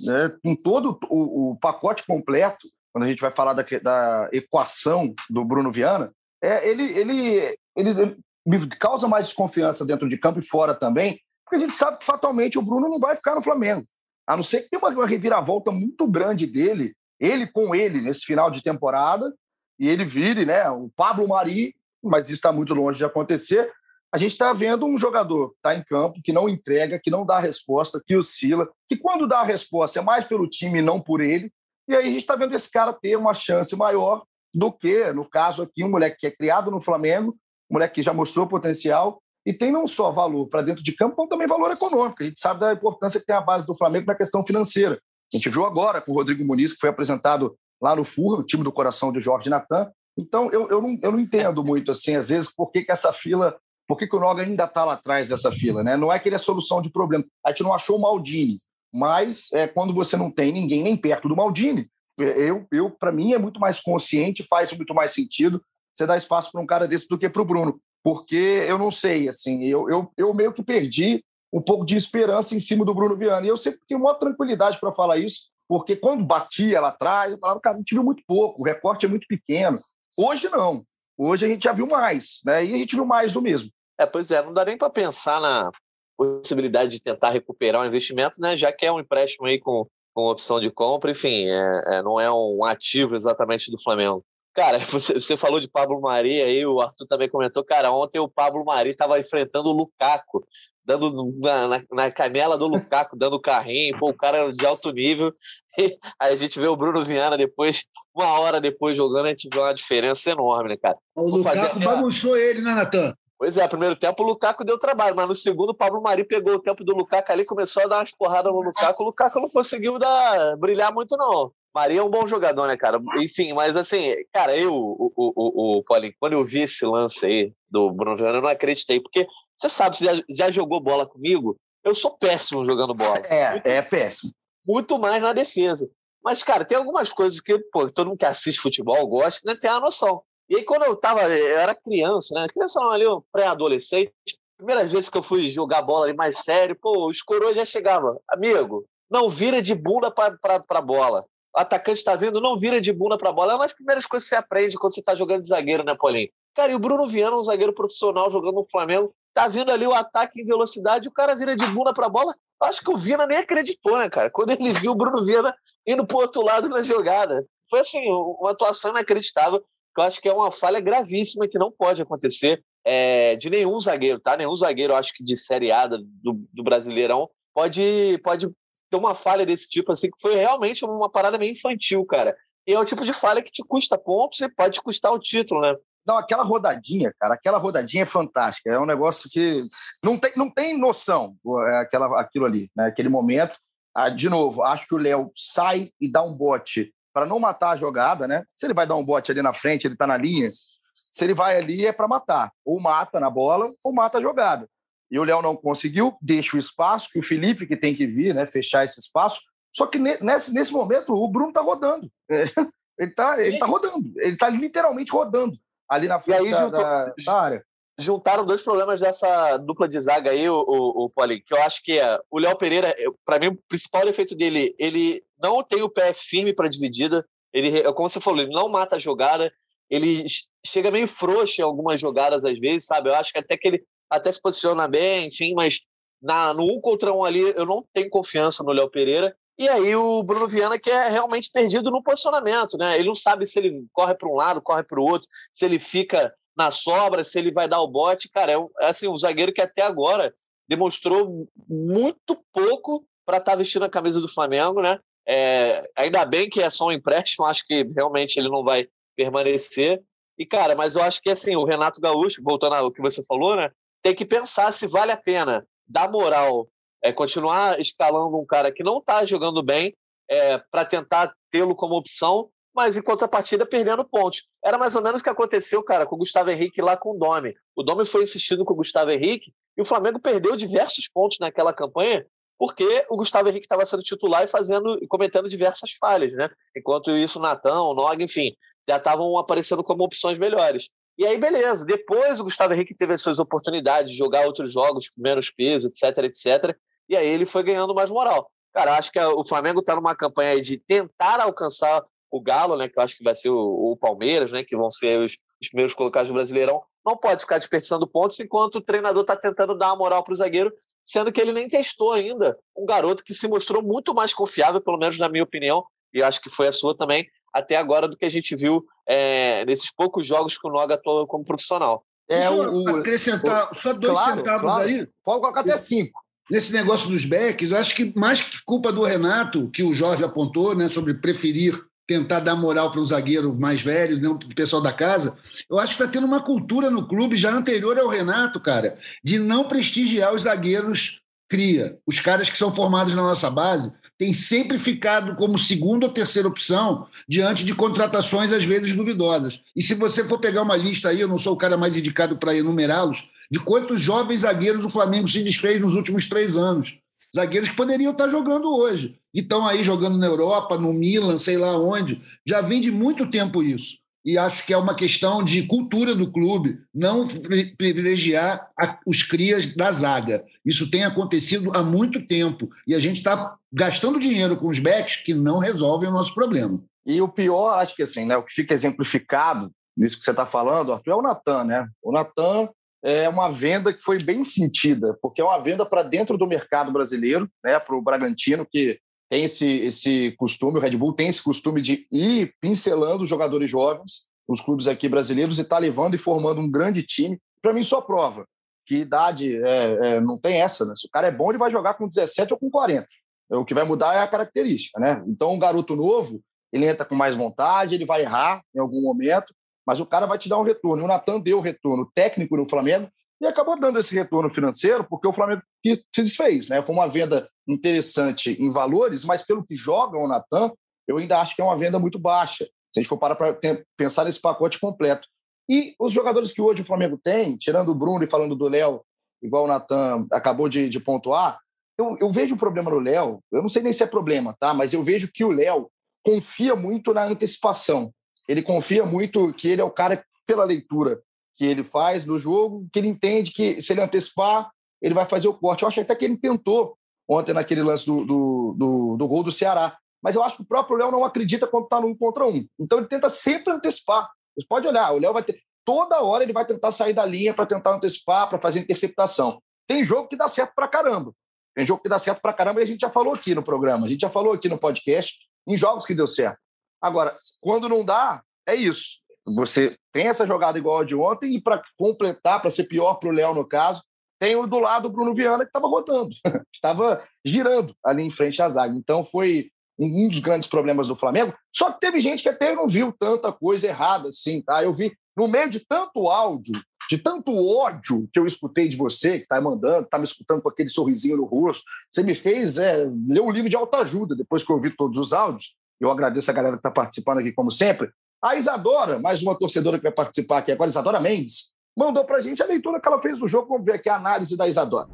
né, com todo o, o, pacote completo, quando a gente vai falar da, da equação do Bruno Viana, é, ele, ele, ele, me causa mais desconfiança dentro de campo e fora também, porque a gente sabe que fatalmente o Bruno não vai ficar no Flamengo. A não ser que tenha uma, uma reviravolta muito grande dele, ele com ele, nesse final de temporada, e ele vire né, o Pablo Mari, mas isso está muito longe de acontecer. A gente está vendo um jogador que está em campo, que não entrega, que não dá resposta, que oscila, que quando dá a resposta é mais pelo time e não por ele. E aí a gente está vendo esse cara ter uma chance maior do que, no caso aqui, um moleque que é criado no Flamengo, um moleque que já mostrou potencial e tem não só valor para dentro de campo, como também valor econômico. A gente sabe da importância que tem a base do Flamengo na questão financeira. A gente viu agora com o Rodrigo Muniz, que foi apresentado lá no FUR, o time do coração de Jorge Natan. Então, eu, eu, não, eu não entendo muito, assim, às vezes, por que, que essa fila, por que, que o Noga ainda está lá atrás dessa fila, né? Não é que ele é solução de problema. A gente não achou o Maldini, mas é, quando você não tem ninguém nem perto do Maldini, eu, eu para mim, é muito mais consciente, faz muito mais sentido você dar espaço para um cara desse do que para o Bruno porque eu não sei, assim, eu, eu, eu meio que perdi um pouco de esperança em cima do Bruno Viana. E eu sempre tenho uma tranquilidade para falar isso, porque quando batia lá atrás, eu falava, cara, a gente viu muito pouco, o recorte é muito pequeno. Hoje não. Hoje a gente já viu mais, né? E a gente viu mais do mesmo. É, pois é, não dá nem para pensar na possibilidade de tentar recuperar o investimento, né? Já que é um empréstimo aí com, com opção de compra, enfim, é, é, não é um ativo exatamente do Flamengo. Cara, você, você falou de Pablo Mari aí, o Arthur também comentou, cara, ontem o Pablo Mari estava enfrentando o Lukaku, dando na, na, na, canela do Lukaku, dando carrinho, pô, o cara de alto nível. E aí a gente vê o Bruno Viana depois, uma hora depois jogando, a gente vê uma diferença enorme, né, cara? O Vou Lukaku fazer... bagunçou ele, né, Natan? Pois é, primeiro tempo o Lukaku deu trabalho, mas no segundo o Pablo Mari pegou o tempo do Lukaku ali, começou a dar umas porradas no Lukaku, o Lukaku não conseguiu dar, brilhar muito não. Maria é um bom jogador, né, cara? Enfim, mas assim, cara, eu, o, o, o, o Paulinho, quando eu vi esse lance aí do Bruno Viana, eu não acreditei, porque você sabe, você já, já jogou bola comigo, eu sou péssimo jogando bola. É, muito, é péssimo. Muito mais na defesa. Mas, cara, tem algumas coisas que pô, todo mundo que assiste futebol gosta, né? Tem a noção. E aí, quando eu tava, eu era criança, né? Criança não, ali, pré-adolescente. Primeiras vezes que eu fui jogar bola ali mais sério, pô, os coroas já chegavam. Amigo, não vira de bunda pra, pra, pra bola. O atacante tá vindo, não vira de bunda pra bola. É uma das primeiras coisas que você aprende quando você tá jogando de zagueiro, né, Paulinho? Cara, e o Bruno Viana, um zagueiro profissional jogando no Flamengo, tá vindo ali o ataque em velocidade, o cara vira de bunda pra bola. Acho que o Viana nem acreditou, né, cara? Quando ele viu o Bruno Viana indo pro outro lado na jogada. Foi assim, uma atuação inacreditável, que eu acho que é uma falha gravíssima que não pode acontecer é, de nenhum zagueiro, tá? Nenhum zagueiro, acho que de Série A do, do Brasileirão, pode, pode ter uma falha desse tipo, assim, que foi realmente uma parada meio infantil, cara. E é o tipo de falha que te custa pontos e pode custar o título, né? Não, aquela rodadinha, cara, aquela rodadinha é fantástica. É um negócio que não tem, não tem noção é aquela, aquilo ali, né? Aquele momento. Ah, de novo, acho que o Léo sai e dá um bote para não matar a jogada, né? Se ele vai dar um bote ali na frente, ele tá na linha. Se ele vai ali é para matar, ou mata na bola ou mata a jogada. E o Léo não conseguiu, deixa o espaço que o Felipe que tem que vir, né? Fechar esse espaço. Só que nesse, nesse momento o Bruno tá rodando. Ele tá, ele tá rodando. Ele tá literalmente rodando ali na frente da, juntou, da, da, área. Juntaram dois problemas dessa dupla de zaga aí, o, o, o Poli, que eu acho que é o Léo Pereira, para mim, o principal defeito dele, ele não tem o pé firme para dividida. Ele, como você falou, ele não mata a jogada, ele chega meio frouxo em algumas jogadas às vezes, sabe? Eu acho que até que ele até se posiciona bem, enfim, mas na, no um contra um ali eu não tenho confiança no Léo Pereira. E aí o Bruno Viana que é realmente perdido no posicionamento, né? Ele não sabe se ele corre para um lado, corre para o outro, se ele fica na sobra, se ele vai dar o bote. Cara, é, é assim, um zagueiro que até agora demonstrou muito pouco para estar tá vestindo a camisa do Flamengo, né? É, ainda bem que é só um empréstimo, acho que realmente ele não vai permanecer. E, cara, mas eu acho que assim, o Renato Gaúcho, voltando ao que você falou, né? Tem que pensar se vale a pena dar moral é, continuar escalando um cara que não está jogando bem é, para tentar tê-lo como opção, mas em contrapartida perdendo pontos. Era mais ou menos o que aconteceu, cara, com o Gustavo Henrique lá com o Domi. O Domi foi insistindo com o Gustavo Henrique e o Flamengo perdeu diversos pontos naquela campanha porque o Gustavo Henrique estava sendo titular e fazendo e cometendo diversas falhas, né? Enquanto isso, o Natan, o Nog, enfim, já estavam aparecendo como opções melhores. E aí, beleza. Depois o Gustavo Henrique teve as suas oportunidades de jogar outros jogos com menos peso, etc, etc. E aí ele foi ganhando mais moral. Cara, acho que o Flamengo está numa campanha de tentar alcançar o Galo, né? Que eu acho que vai ser o, o Palmeiras, né? Que vão ser os, os, primeiros colocados do Brasileirão. Não pode ficar desperdiçando pontos enquanto o treinador está tentando dar uma moral para o zagueiro, sendo que ele nem testou ainda um garoto que se mostrou muito mais confiável, pelo menos na minha opinião, e acho que foi a sua também, até agora do que a gente viu é, nesses poucos jogos que o Noga atuou como profissional. É, o, acrescentar o, só dois claro, centavos claro. aí. Pode colocar até cinco nesse negócio dos backs, eu acho que mais que culpa do Renato, que o Jorge apontou, né, sobre preferir tentar dar moral para um zagueiro mais velho, não para o pessoal da casa, eu acho que está tendo uma cultura no clube já anterior ao Renato, cara, de não prestigiar os zagueiros cria. Os caras que são formados na nossa base têm sempre ficado como segunda ou terceira opção diante de contratações às vezes duvidosas. E se você for pegar uma lista aí, eu não sou o cara mais indicado para enumerá-los, de quantos jovens zagueiros o Flamengo se desfez nos últimos três anos. Zagueiros que poderiam estar jogando hoje. E estão aí jogando na Europa, no Milan, sei lá onde. Já vem de muito tempo isso. E acho que é uma questão de cultura do clube, não privilegiar os crias da zaga. Isso tem acontecido há muito tempo. E a gente está gastando dinheiro com os backs que não resolvem o nosso problema. E o pior, acho que assim, né, o que fica exemplificado nisso que você está falando, Arthur, é o Natan, né? O Natan é uma venda que foi bem sentida, porque é uma venda para dentro do mercado brasileiro, né, para o Bragantino, que tem esse, esse costume, o Red Bull tem esse costume de ir pincelando jogadores jovens, os clubes aqui brasileiros, e está levando e formando um grande time. Para mim, só prova que idade é, é, não tem essa, né? Se o cara é bom, ele vai jogar com 17 ou com 40. O que vai mudar é a característica, né? Então, um garoto novo, ele entra com mais vontade, ele vai errar em algum momento, mas o cara vai te dar um retorno. O Natan deu retorno técnico no Flamengo e acabou dando esse retorno financeiro porque o Flamengo se desfez. Né? Foi uma venda interessante em valores, mas pelo que joga o Natan, eu ainda acho que é uma venda muito baixa. Se a gente for parar para pensar nesse pacote completo. E os jogadores que hoje o Flamengo tem, tirando o Bruno e falando do Léo, igual o Natan acabou de, de pontuar, eu, eu, vejo o problema no Léo, eu não sei nem se é problema, tá? Mas eu vejo que o Léo confia muito na antecipação. Ele confia muito que ele é o cara pela leitura que ele faz no jogo, que ele entende que se ele antecipar, ele vai fazer o corte. Eu acho até que ele tentou ontem naquele lance do, do, do, do gol do Ceará. Mas eu acho que o próprio Léo não acredita quando está no um contra um. Então ele tenta sempre antecipar. Você pode olhar, o Léo vai ter. Toda hora ele vai tentar sair da linha para tentar antecipar, para fazer interceptação. Tem jogo que dá certo para caramba. Tem jogo que dá certo para caramba e a gente já falou aqui no programa, a gente já falou aqui no podcast, em jogos que deu certo. Agora, quando não dá, é isso. Você tem essa jogada igual a de ontem e para completar, para ser pior para o Léo no caso, tem o do lado o Bruno Viana que estava rodando, estava girando ali em frente à zaga. Então foi um dos grandes problemas do Flamengo. Só que teve gente que até não viu tanta coisa errada assim, tá? Eu vi no meio de tanto áudio, de tanto ódio que eu escutei de você, que está mandando, está me escutando com aquele sorrisinho no rosto, você me fez é, ler um livro de autoajuda depois que eu ouvi todos os áudios. Eu agradeço a galera que está participando aqui, como sempre. A Isadora, mais uma torcedora que vai participar aqui agora, Isadora Mendes, mandou para a gente a leitura que ela fez do jogo. Vamos ver aqui a análise da Isadora.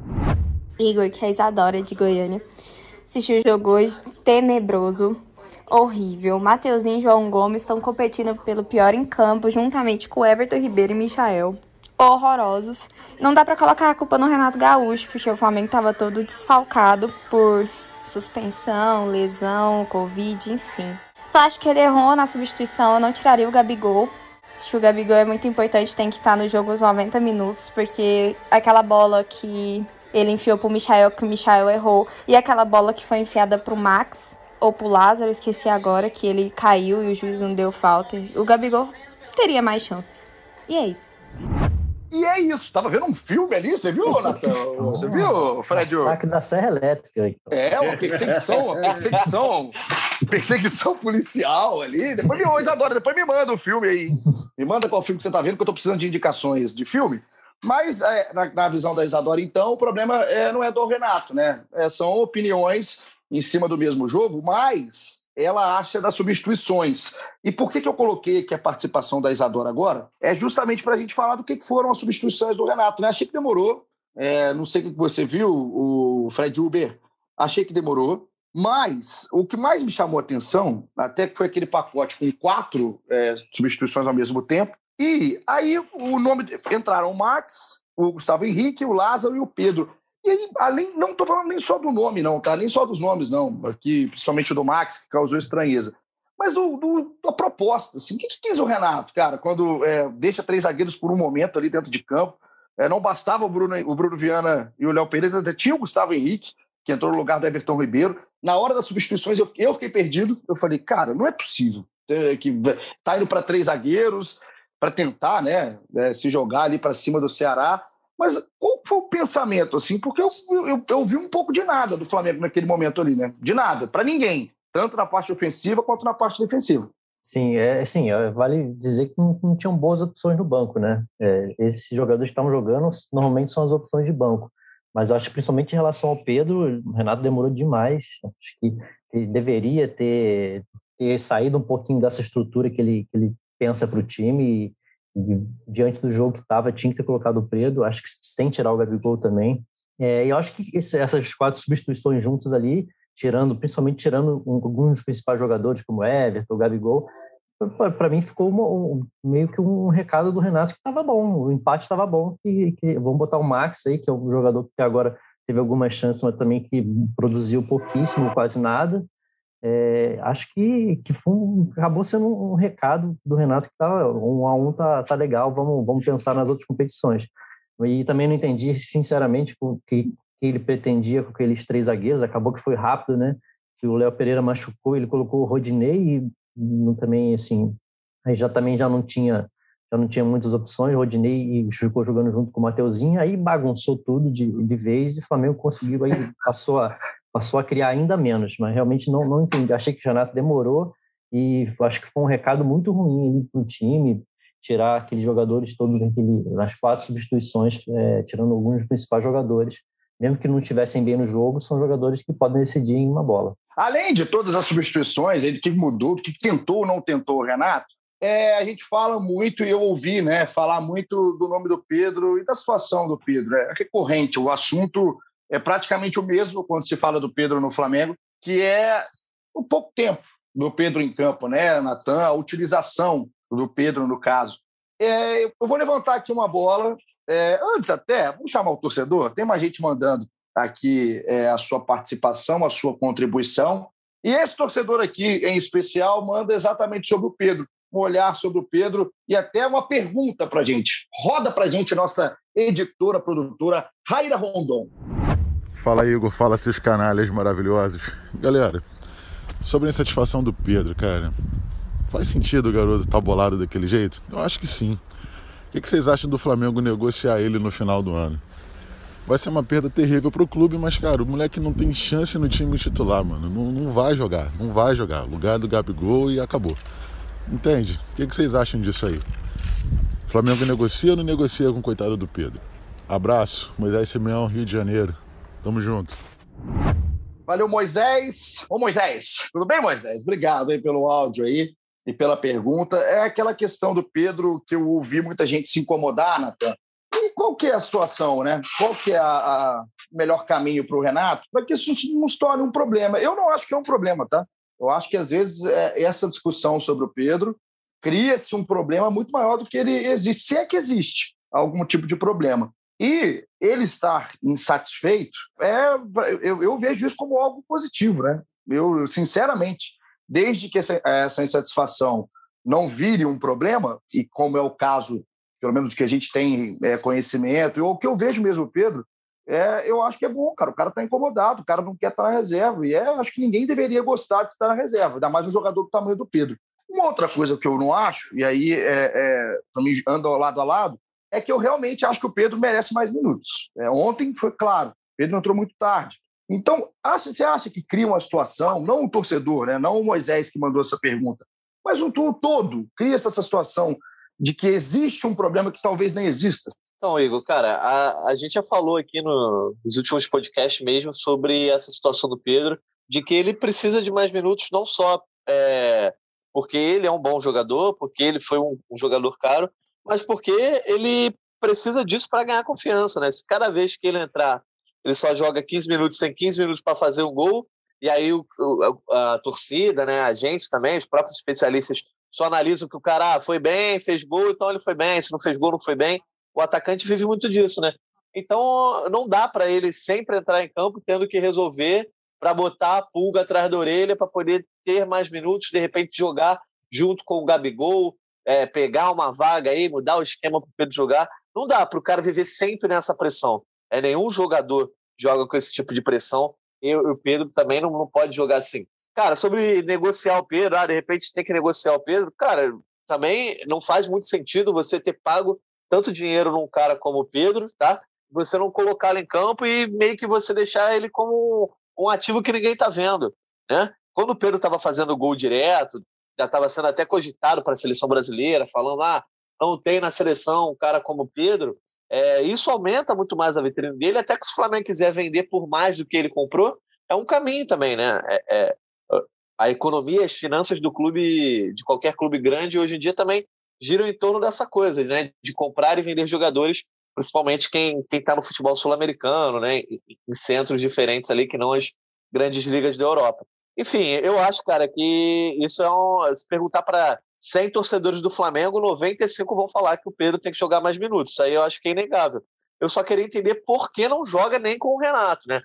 Igor, que é a Isadora de Goiânia. Assisti o jogo hoje, tenebroso, horrível. Mateuzinho e João Gomes estão competindo pelo pior em campo, juntamente com Everton Ribeiro e Michael. Horrorosos. Não dá para colocar a culpa no Renato Gaúcho, porque o Flamengo estava todo desfalcado por suspensão, lesão, Covid, enfim. Só acho que ele errou na substituição, eu não tiraria o Gabigol. Acho que o Gabigol é muito importante, tem que estar no jogo os 90 minutos, porque aquela bola que ele enfiou pro Michael, que o Michael errou, e aquela bola que foi enfiada pro Max, ou pro Lázaro, esqueci agora, que ele caiu e o juiz não deu falta. O Gabigol teria mais chances. E é isso. E é isso, tava vendo um filme ali, você viu, Natan? Você viu, Fred? Saque da Serra Elétrica. É, uma perseguição, uma perseguição, perseguição policial ali. Depois me hoje agora, depois me manda o filme aí. Me manda qual filme que você tá vendo, que eu tô precisando de indicações de filme. Mas, é, na, na, visão da Isadora, então, o problema é, não é do Renato, né? É, são opiniões em cima do mesmo jogo, mas ela acha das substituições. E por que, que eu coloquei aqui a participação da Isadora agora? É justamente para a gente falar do que foram as substituições do Renato. Né? Achei que demorou. É, não sei o que você viu, o Fred Uber. Achei que demorou. Mas o que mais me chamou a atenção, até que foi aquele pacote com quatro é, substituições ao mesmo tempo. E aí o nome entraram o Max, o Gustavo Henrique, o Lázaro e o Pedro. E aí, além, não estou falando nem só do nome, não, tá? Nem só dos nomes, não. Aqui, principalmente o do Max, que causou estranheza. Mas do, do da proposta, assim. O que, que quis o Renato, cara, quando é, deixa três zagueiros por um momento ali dentro de campo? É, não bastava o Bruno, o Bruno Viana e o Léo Pereira, tinha o Gustavo Henrique, que entrou no lugar do Everton Ribeiro. Na hora das substituições, eu, eu fiquei perdido. Eu falei, cara, não é possível é, que tá indo para três zagueiros para tentar, né, é, se jogar ali para cima do Ceará. Mas qual foi o pensamento, assim? Porque eu, eu, eu vi um pouco de nada do Flamengo naquele momento ali, né? De nada, para ninguém. Tanto na parte ofensiva quanto na parte defensiva. Sim, é, sim, é, vale dizer que não, não tinham boas opções no banco, né? É, esses jogadores que estavam jogando normalmente são as opções de banco. Mas acho que principalmente em relação ao Pedro, o Renato demorou demais. Acho que ele deveria ter, ter saído um pouquinho dessa estrutura que ele, que ele pensa para o time diante do jogo que estava, tinha que ter colocado o Pedro, acho que sem tirar o Gabigol também. É, e eu acho que esse, essas quatro substituições juntas ali, tirando, principalmente tirando um, alguns dos principais jogadores, como Everton, Gabigol, para mim ficou uma, um, meio que um recado do Renato que estava bom, o empate estava bom, e que vamos botar o Max aí, que é um jogador que agora teve algumas chances, mas também que produziu pouquíssimo, quase nada, é, acho que, que foi um, acabou sendo um, recado do Renato que tá, um a um tá, tá legal, vamos, vamos pensar nas outras competições. E também não entendi, sinceramente, o que, que ele pretendia com aqueles três zagueiros, acabou que foi rápido, né? Que o Léo Pereira machucou, ele colocou o Rodinei e não, também, assim, aí já também já não tinha já não tinha muitas opções, Rodinei ficou jogando junto com o Mateuzinho, aí bagunçou tudo de, de vez e o Flamengo conseguiu, aí passou a, passou a criar ainda menos, mas realmente não, não entendi. Achei que o Renato demorou e acho que foi um recado muito ruim para o time, tirar aqueles jogadores todos naquele, nas quatro substituições, é, tirando alguns dos principais jogadores. Mesmo que não estivessem bem no jogo, são jogadores que podem decidir em uma bola. Além de todas as substituições, do que mudou, do que tentou ou não tentou o Renato, é, a gente fala muito, e eu ouvi né, falar muito do nome do Pedro e da situação do Pedro. É recorrente, o assunto é praticamente o mesmo quando se fala do Pedro no Flamengo, que é o pouco tempo do Pedro em campo, né, Natan? A utilização do Pedro, no caso. É, eu vou levantar aqui uma bola. É, antes até, vamos chamar o torcedor. Tem mais gente mandando aqui é, a sua participação, a sua contribuição. E esse torcedor aqui, em especial, manda exatamente sobre o Pedro, um olhar sobre o Pedro e até uma pergunta para a gente. Roda para a gente nossa editora, produtora, Raira Rondon. Fala, Igor. Fala, seus canalhas maravilhosos. Galera, sobre a insatisfação do Pedro, cara, faz sentido o garoto estar tá bolado daquele jeito? Eu acho que sim. O que vocês acham do Flamengo negociar ele no final do ano? vai ser uma perda terrível pro clube, mas, cara, o moleque não tem chance no time titular, mano. Não, não vai jogar, não vai jogar. Lugar do Gabigol e acabou. Entende? O que, que vocês acham disso aí? Flamengo negocia ou não negocia com o coitado do Pedro? Abraço, Moisés Simeão, Rio de Janeiro. Tamo junto. Valeu, Moisés. Ô, Moisés, tudo bem, Moisés? Obrigado aí pelo áudio aí e pela pergunta. É aquela questão do Pedro que eu ouvi muita gente se incomodar, Natan, e qual que é a situação, né? Qual que é o melhor caminho para o Renato para que isso não se torne um problema? Eu não acho que é um problema, tá? Eu acho que às vezes é, essa discussão sobre o Pedro cria-se um problema muito maior do que ele existe, se é que existe algum tipo de problema. E ele estar insatisfeito, é, eu, eu vejo isso como algo positivo, né? Eu, sinceramente, desde que essa, essa insatisfação não vire um problema, e como é o caso pelo menos que a gente tem é, conhecimento, ou que eu vejo mesmo, Pedro, é, eu acho que é bom, cara. O cara está incomodado, o cara não quer estar na reserva. E é, acho que ninguém deveria gostar de estar na reserva, ainda mais um jogador do tamanho do Pedro. Uma outra coisa que eu não acho, e aí é, é, também anda lado a lado, é que eu realmente acho que o Pedro merece mais minutos. É, ontem foi claro, Pedro entrou muito tarde. Então, você acha que cria uma situação, não o torcedor, né, não o Moisés que mandou essa pergunta, mas um todo cria essa situação de que existe um problema que talvez nem exista? Então, Igor, cara, a, a gente já falou aqui no, nos últimos podcasts mesmo sobre essa situação do Pedro, de que ele precisa de mais minutos, não só é, porque ele é um bom jogador, porque ele foi um, um jogador caro, mas porque ele precisa disso para ganhar confiança, né? Se cada vez que ele entrar, ele só joga 15 minutos, tem 15 minutos para fazer um gol, e aí o, a, a, torcida, né, a gente também, os próprios especialistas só analisa que o cara ah, foi bem, fez gol, então ele foi bem, se não fez gol, não foi bem. O atacante vive muito disso, né? Então não dá para ele sempre entrar em campo tendo que resolver para botar a pulga atrás da orelha para poder ter mais minutos, de repente jogar junto com o Gabigol, é, pegar uma vaga aí, mudar o esquema para o Pedro jogar. Não dá para o cara viver sempre nessa pressão. É, nenhum jogador joga com esse tipo de pressão. E o Pedro também não, não pode jogar assim. Cara, sobre negociar o Pedro, ah, de repente tem que negociar o Pedro, cara, também não faz muito sentido você ter pago tanto dinheiro num cara como o Pedro, tá? Você não colocá-lo em campo e meio que você deixar ele como um ativo que ninguém tá vendo, né? Quando o Pedro estava fazendo gol direto, já estava sendo até cogitado para a seleção brasileira, falando, ah, não tem na seleção um cara como Pedro, é, isso aumenta muito mais a vitrine dele, até que se o Flamengo quiser vender por mais do que ele comprou, é um caminho também, né? É, é, a economia, as finanças do clube, de qualquer clube grande, hoje em dia também giram em torno dessa coisa, né? De comprar e vender jogadores, principalmente quem está no futebol sul-americano, né? Em, em centros diferentes ali que não as grandes ligas da Europa. Enfim, eu acho, cara, que isso é um. Se perguntar para 100 torcedores do Flamengo, 95 vão falar que o Pedro tem que jogar mais minutos. Isso aí eu acho que é inegável. Eu só queria entender por que não joga nem com o Renato, né?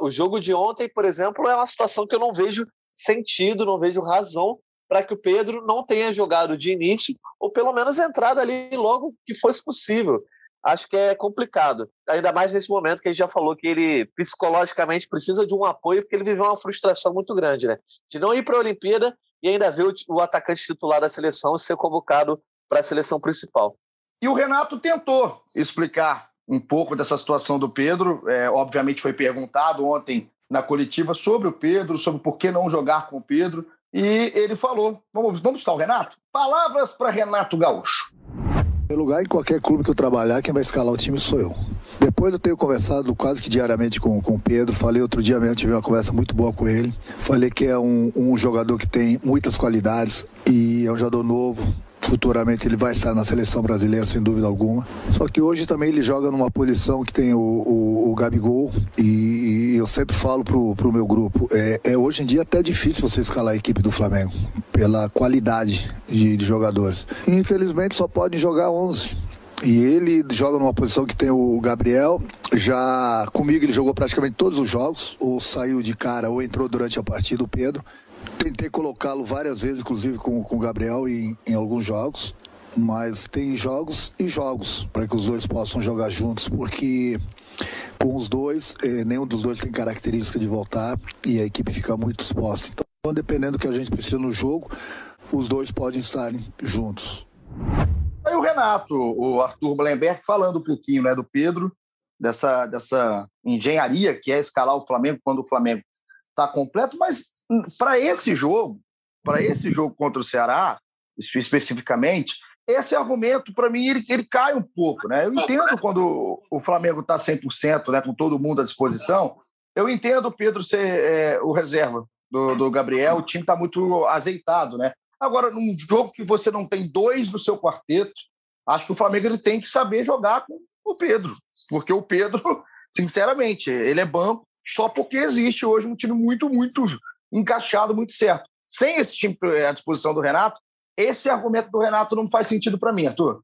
O jogo de ontem, por exemplo, é uma situação que eu não vejo sentido, não vejo razão para que o Pedro não tenha jogado de início, ou pelo menos entrado ali logo que fosse possível. Acho que é complicado, ainda mais nesse momento que a gente já falou que ele psicologicamente precisa de um apoio, porque ele viveu uma frustração muito grande, né? De não ir para a Olimpíada e ainda ver o, o atacante titular da seleção ser convocado para a seleção principal. E o Renato tentou explicar um pouco dessa situação do Pedro. É, obviamente foi perguntado ontem na coletiva sobre o Pedro, sobre por que não jogar com o Pedro. E ele falou: vamos, vamos estar o Renato? Palavras para Renato Gaúcho. Em lugar em qualquer clube que eu trabalhar, quem vai escalar o time sou eu. Depois eu tenho conversado quase que diariamente com, com o Pedro. Falei outro dia mesmo, tive uma conversa muito boa com ele. Falei que é um, um jogador que tem muitas qualidades e é um jogador novo, futuramente ele vai estar na seleção brasileira, sem dúvida alguma. Só que hoje também ele joga numa posição que tem o, o, o Gabigol e, e, eu sempre falo pro, pro meu grupo, é, é, hoje em dia até difícil você escalar a equipe do Flamengo, pela qualidade de, de jogadores. infelizmente só pode jogar 11. E ele joga numa posição que tem o Gabriel. Já comigo ele jogou praticamente todos os jogos, ou saiu de cara ou entrou durante a partida o Pedro. Tentei colocá-lo várias vezes, inclusive com, com o Gabriel em, em alguns jogos. Mas tem jogos e jogos para que os dois possam jogar juntos, porque com os dois, eh, nenhum dos dois tem característica de voltar e a equipe fica muito exposta. Então, dependendo do que a gente precisa no jogo, os dois podem estar juntos. Aí o Renato, o Arthur Blemberg, falando um pouquinho né, do Pedro, dessa, dessa engenharia que é escalar o Flamengo quando o Flamengo está completo, mas para esse jogo, para esse jogo contra o Ceará, especificamente, esse argumento, para mim, ele, ele cai um pouco. Né? Eu entendo quando o Flamengo está 100%, né, com todo mundo à disposição, eu entendo o Pedro ser é, o reserva do, do Gabriel, o time está muito azeitado. Né? Agora, num jogo que você não tem dois no seu quarteto, acho que o Flamengo ele tem que saber jogar com o Pedro, porque o Pedro, sinceramente, ele é banco só porque existe hoje um time muito, muito encaixado, muito certo. Sem esse time à disposição do Renato, esse argumento do Renato não faz sentido para mim, Arthur.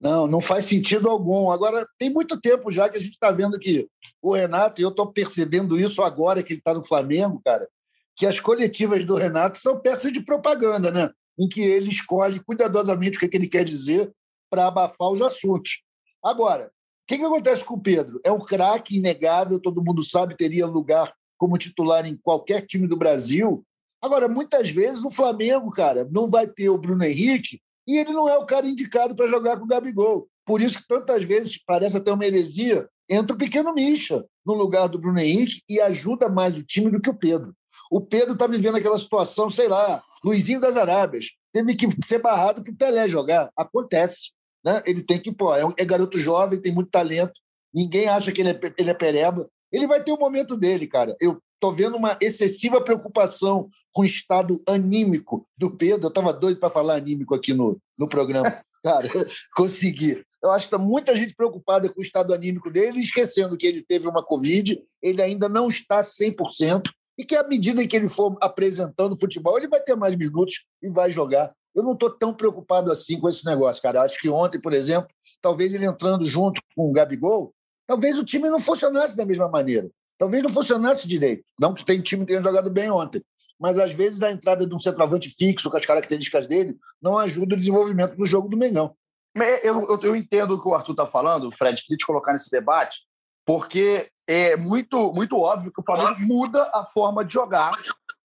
Não, não faz sentido algum. Agora, tem muito tempo já que a gente está vendo que o Renato, e eu estou percebendo isso agora que ele está no Flamengo, cara, que as coletivas do Renato são peças de propaganda, né? Em que ele escolhe cuidadosamente o que, é que ele quer dizer para abafar os assuntos. Agora, que, que acontece com o Pedro? É um craque inegável, todo mundo sabe, teria lugar como titular em qualquer time do Brasil. Agora, muitas vezes o Flamengo, cara, não vai ter o Bruno Henrique e ele não é o cara indicado para jogar com o Gabigol. Por isso que tantas vezes parece até uma heresia, entra o pequeno Misha no lugar do Bruno Henrique e ajuda mais o time do que o Pedro. O Pedro está vivendo aquela situação, sei lá, Luizinho das Arábias. Teve que ser barrado para o Pelé jogar. Acontece. Né? Ele tem que, pô, é, um, é garoto jovem, tem muito talento. Ninguém acha que ele é, ele é pereba. Ele vai ter o um momento dele, cara. Eu estou vendo uma excessiva preocupação com o estado anímico do Pedro. Eu estava doido para falar anímico aqui no, no programa. Cara, consegui. Eu acho que está muita gente preocupada com o estado anímico dele, esquecendo que ele teve uma Covid, ele ainda não está 100%, e que à medida em que ele for apresentando futebol, ele vai ter mais minutos e vai jogar. Eu não estou tão preocupado assim com esse negócio, cara. Acho que ontem, por exemplo, talvez ele entrando junto com o Gabigol, talvez o time não funcionasse da mesma maneira. Talvez não funcionasse direito. Não que tem time tenha jogado bem ontem. Mas às vezes a entrada de um centroavante fixo com as características dele não ajuda o desenvolvimento do jogo do Mengão. Eu, eu, eu entendo o que o Arthur está falando, Fred, queria te colocar nesse debate, porque é muito, muito óbvio que o Flamengo muda a forma de jogar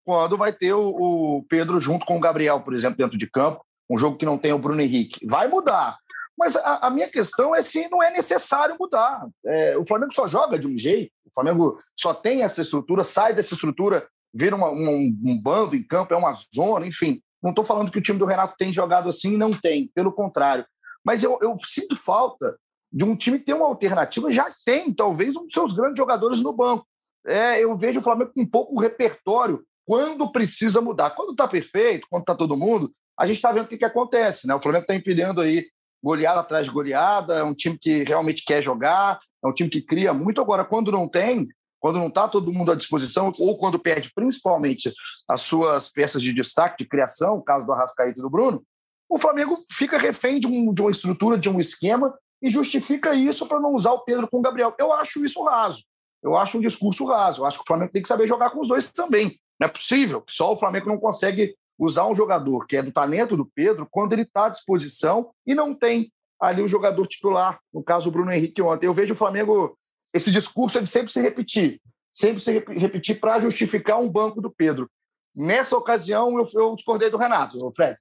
quando vai ter o, o, Pedro junto com o Gabriel, por exemplo, dentro de campo, um jogo que não tem o Bruno Henrique. Vai mudar. Mas a, a minha questão é se não é necessário mudar. É, o Flamengo só joga de um jeito, o Flamengo só tem essa estrutura, sai dessa estrutura, vira uma, um, bando em campo, é uma zona, enfim. Não estou falando que o time do Renato tem jogado assim, não tem, pelo contrário. Mas eu, eu sinto falta de um time ter uma alternativa, já tem talvez um dos seus grandes jogadores no banco. É, eu vejo o Flamengo com pouco repertório quando precisa mudar. Quando está perfeito, quando está todo mundo, a gente está vendo o que, que acontece. Né? O Flamengo está empilhando aí goleada atrás de goleada, é um time que realmente quer jogar, é um time que cria muito. Agora, quando não tem, quando não está todo mundo à disposição, ou quando perde principalmente as suas peças de destaque, de criação, o caso do Arrascaeta e do Bruno, o Flamengo fica refém de, um, de uma estrutura, de um esquema e justifica isso para não usar o Pedro com o Gabriel. Eu acho isso raso. Eu acho um discurso raso. Eu acho que o Flamengo tem que saber jogar com os dois também. Não é possível. Só o Flamengo não consegue usar um jogador que é do talento do Pedro quando ele está à disposição e não tem ali o jogador titular, no caso o Bruno Henrique ontem. Eu vejo o Flamengo, esse discurso é de sempre se repetir, sempre se repetir para justificar um banco do Pedro. Nessa ocasião, eu, eu discordei do Renato, Fred.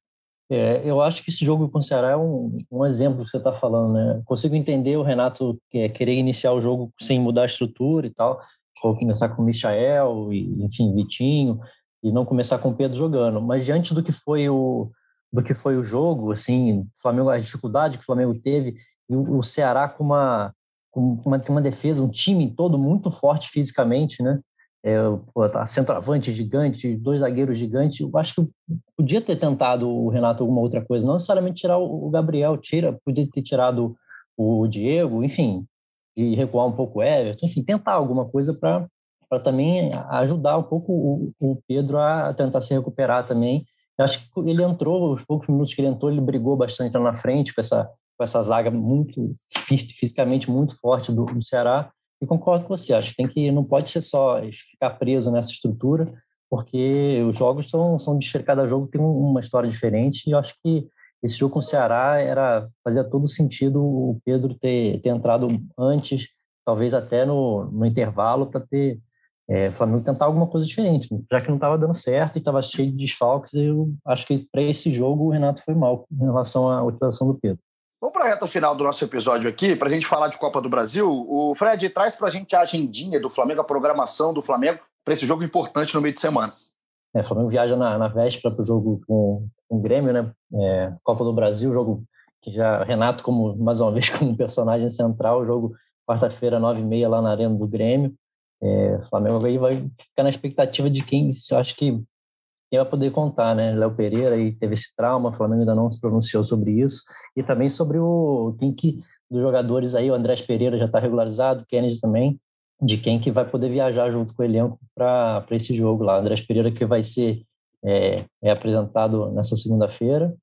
É, eu acho que esse jogo com o Ceará é um, um exemplo que você está falando, né? Consigo entender o Renato é, querer iniciar o jogo sem mudar a estrutura e tal, ou começar com o Michael, e, enfim, Vitinho, e não começar com o Pedro jogando. Mas diante do que foi o, do que foi o jogo, assim, Flamengo, a dificuldade que o Flamengo teve, e o, Ceará com uma, com uma, uma defesa, um time todo muito forte fisicamente, né? é, tá centroavante gigante, dois zagueiros gigantes. Eu acho que podia ter tentado o Renato alguma outra coisa, não necessariamente tirar o Gabriel, tira, podia ter tirado o Diego, enfim, e recuar um pouco o Everton, enfim, tentar alguma coisa para também ajudar um pouco o, o, Pedro a tentar se recuperar também. Eu acho que ele entrou, os poucos minutos que ele entrou, ele brigou bastante lá na frente com essa, com essa zaga muito fisicamente muito forte do, do Ceará e concordo com você, acho que tem que não pode ser só ficar preso nessa estrutura, porque os jogos são são cada jogo tem uma história diferente e eu acho que esse jogo com o Ceará era fazia todo sentido o Pedro ter, ter entrado antes, talvez até no, no intervalo para ter é, Flamengo tentar alguma coisa diferente, já que não estava dando certo e estava cheio de desfalques, eu acho que para esse jogo o Renato foi mal em relação à utilização do Pedro. Vamos para a reta final do nosso episódio aqui, para a gente falar de Copa do Brasil. O Fred traz para a gente a agendinha do Flamengo, a programação do Flamengo para esse jogo importante no meio de semana. É, o Flamengo viaja na, na véspera para o jogo com, com o Grêmio, né? É, Copa do Brasil, jogo que já Renato como mais uma vez como personagem central, jogo quarta-feira nove e meia lá na arena do Grêmio. É, Flamengo aí vai ficar na expectativa de quem, eu acho que quem vai poder contar, né? Léo Pereira aí teve esse trauma, o Flamengo ainda não se pronunciou sobre isso, e também sobre o quem que dos jogadores aí, o Andrés Pereira já está regularizado, o Kennedy também, de quem que vai poder viajar junto com o elenco para esse jogo lá. Andrés Pereira que vai ser é, é apresentado nessa segunda-feira,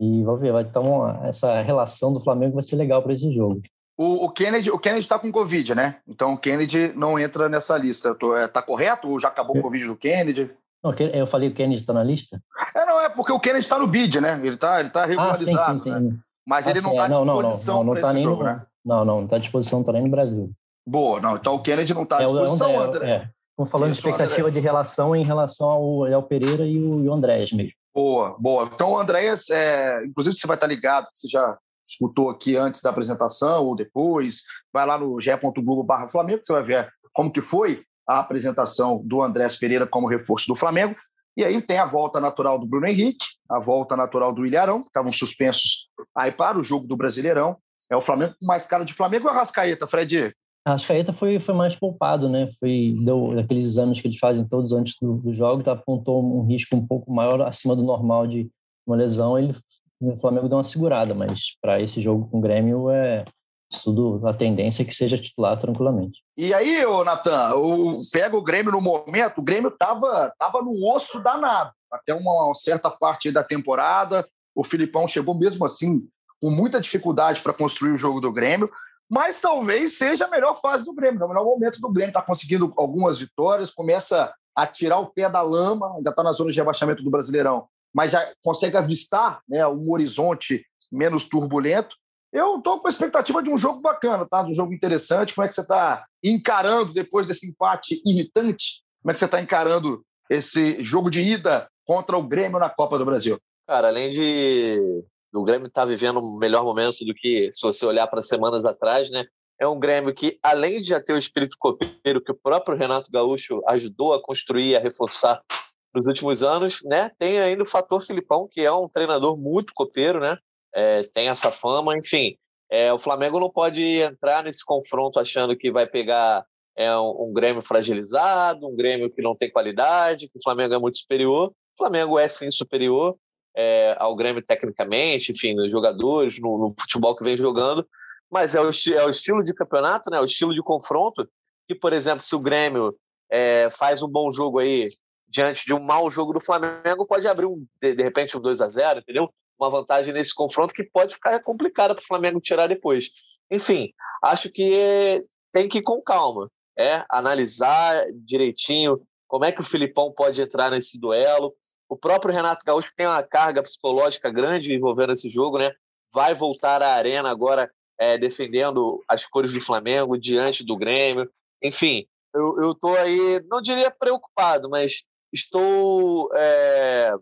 e vamos ver, vai estar uma, essa relação do Flamengo vai ser legal para esse jogo. O, o, Kennedy o Kennedy está com Covid, né? Então o Kennedy não entra nessa lista. Está é, correto ou já acabou o Covid do Kennedy? Não, eu falei o Kennedy está na lista? É, não, é porque o Kennedy está no bid, né? Ele está ele tá regularizado. Ah, sim, sim, sim. Né? Mas ah, ele não está à disposição não, não, não, não tá nem jogo, no, né? Não, não, não está à disposição, está nem no Brasil. Boa, não. Então o Kennedy não está à disposição, é, é, André. Estamos falando Isso, de expectativa André. de relação em relação ao Léo Pereira e o, e o Andrés mesmo. Boa, boa. Então o Andréas, é, inclusive você vai estar ligado, você já escutou aqui antes da apresentação ou depois, vai lá no ge.globo barra Flamengo, você vai ver como que foi a apresentação do Andrés Pereira como reforço do Flamengo. E aí tem a volta natural do Bruno Henrique, a volta natural do Ilharão, que estavam suspensos aí para o jogo do Brasileirão. É o Flamengo mais caro de Flamengo ou Arrascaeta, Fred? A Arrascaeta foi, foi mais poupado, né? Foi, deu aqueles exames que eles fazem todos antes do, do jogo, tá, apontou um risco um pouco maior acima do normal de uma lesão. Ele, o Flamengo deu uma segurada, mas para esse jogo com o Grêmio é, tudo a tendência é que seja titular tranquilamente. E aí, ô Natan, pega o Grêmio no momento, o Grêmio estava tava no osso danado, até uma certa parte da temporada, o Filipão chegou mesmo assim com muita dificuldade para construir o jogo do Grêmio, mas talvez seja a melhor fase do Grêmio, é o melhor momento do Grêmio, está conseguindo algumas vitórias, começa a tirar o pé da lama, ainda está na zona de rebaixamento do Brasileirão, mas já consegue avistar né, um horizonte menos turbulento, eu estou com a expectativa de um jogo bacana, tá? De um jogo interessante. Como é que você está encarando, depois desse empate irritante, como é que você está encarando esse jogo de ida contra o Grêmio na Copa do Brasil? Cara, além de do Grêmio estar tá vivendo um melhor momento do que se você olhar para semanas atrás, né? É um Grêmio que, além de já ter o espírito copeiro que o próprio Renato Gaúcho ajudou a construir, a reforçar nos últimos anos, né? Tem ainda o fator Filipão, que é um treinador muito copeiro, né? é, tem essa fama, enfim. É, o Flamengo não pode entrar nesse confronto achando que vai pegar é, um, um, Grêmio fragilizado, um Grêmio que não tem qualidade, que o Flamengo é muito superior. O Flamengo é sim superior é, ao Grêmio tecnicamente, enfim, nos jogadores, no, no futebol que vem jogando, mas é o, é o, estilo de campeonato, né, o estilo de confronto, que, por exemplo, se o Grêmio é, faz um bom jogo aí diante de um mau jogo do Flamengo, pode abrir um, de, de repente um 2 a 0 entendeu? uma vantagem nesse confronto que pode ficar complicada para o Flamengo tirar depois. Enfim, acho que tem que ir com calma, é analisar direitinho como é que o Filipão pode entrar nesse duelo. O próprio Renato Gaúcho tem uma carga psicológica grande envolvendo esse jogo, né? Vai voltar à arena agora é, defendendo as cores do Flamengo diante do Grêmio. Enfim, eu estou aí, não diria preocupado, mas estou é,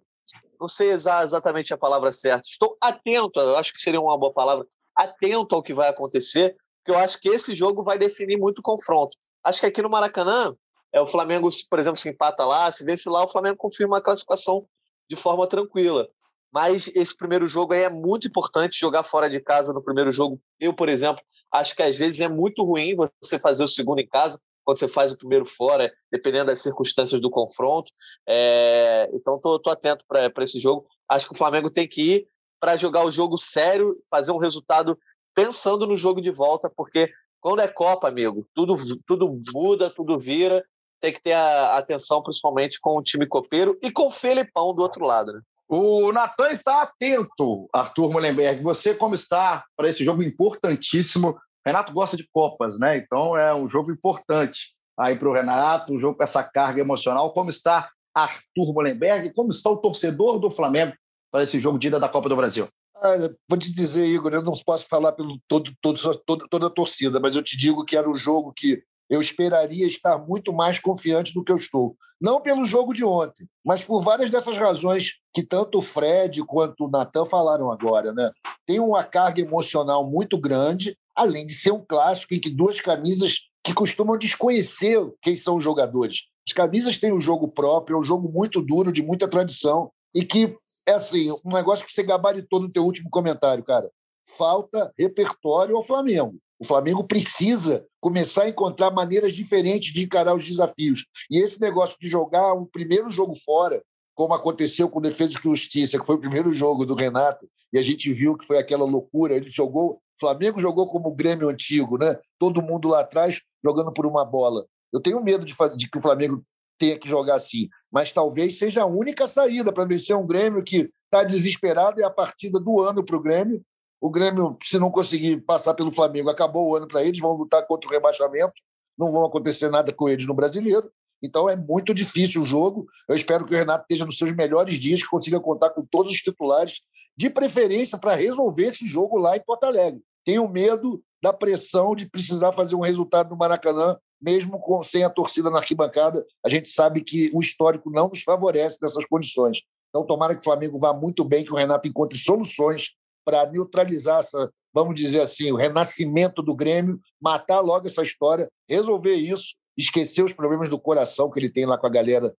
não sei exatamente a palavra certa. Estou atento, eu acho que seria uma boa palavra, atento ao que vai acontecer, porque eu acho que esse jogo vai definir muito o confronto. Acho que aqui no Maracanã, é o Flamengo, por exemplo, se empata lá, se vence lá, o Flamengo confirma a classificação de forma tranquila. Mas esse primeiro jogo aí é muito importante jogar fora de casa no primeiro jogo. Eu, por exemplo, acho que às vezes é muito ruim você fazer o segundo em casa, quando você faz o primeiro fora, dependendo das circunstâncias do confronto. É, então, estou atento para esse jogo. Acho que o Flamengo tem que ir para jogar o jogo sério, fazer um resultado pensando no jogo de volta, porque quando é Copa, amigo, tudo, tudo muda, tudo vira. Tem que ter a atenção, principalmente com o time copeiro e com o Felipão do outro lado, né? O Natan está atento, Arthur Mullenberg. Você, como está para esse jogo importantíssimo? Renato gosta de Copas, né? Então é um jogo importante aí para o Renato, um jogo com essa carga emocional. Como está Arthur Mullenberg? Como está o torcedor do Flamengo para esse jogo de ida da Copa do Brasil? Olha, vou te dizer, Igor, eu não posso falar pelo todo, todo, todo, toda a torcida, mas eu te digo que era um jogo que eu esperaria estar muito mais confiante do que eu estou. Não pelo jogo de ontem, mas por várias dessas razões que tanto o Fred quanto o Natan falaram agora. Né? Tem uma carga emocional muito grande, além de ser um clássico em que duas camisas que costumam desconhecer quem são os jogadores. As camisas têm um jogo próprio, é um jogo muito duro, de muita tradição, e que é assim, um negócio que você gabaritou no teu último comentário, cara. Falta repertório ao Flamengo. O Flamengo precisa começar a encontrar maneiras diferentes de encarar os desafios. E esse negócio de jogar um primeiro jogo fora, como aconteceu com Defesa e Justiça, que foi o primeiro jogo do Renato, e a gente viu que foi aquela loucura, ele jogou, o Flamengo jogou como o Grêmio antigo, né? Todo mundo lá atrás jogando por uma bola. Eu tenho medo de, de que o Flamengo tenha que jogar assim, mas talvez seja a única saída para vencer um Grêmio que está desesperado e é a partida do ano para o Grêmio o Grêmio, se não conseguir passar pelo Flamengo, acabou o ano para eles, vão lutar contra o rebaixamento, não vão acontecer nada com eles no brasileiro. Então é muito difícil o jogo. Eu espero que o Renato esteja nos seus melhores dias, que consiga contar com todos os titulares, de preferência para resolver esse jogo lá em Porto Alegre. Tenho medo da pressão de precisar fazer um resultado no Maracanã, mesmo com, sem a torcida na arquibancada. A gente sabe que o histórico não nos favorece nessas condições. Então, tomara que o Flamengo vá muito bem, que o Renato encontre soluções para neutralizar essa, vamos dizer assim, o renascimento do Grêmio, matar logo essa história, resolver isso, esquecer os problemas do coração que ele tem lá com a galera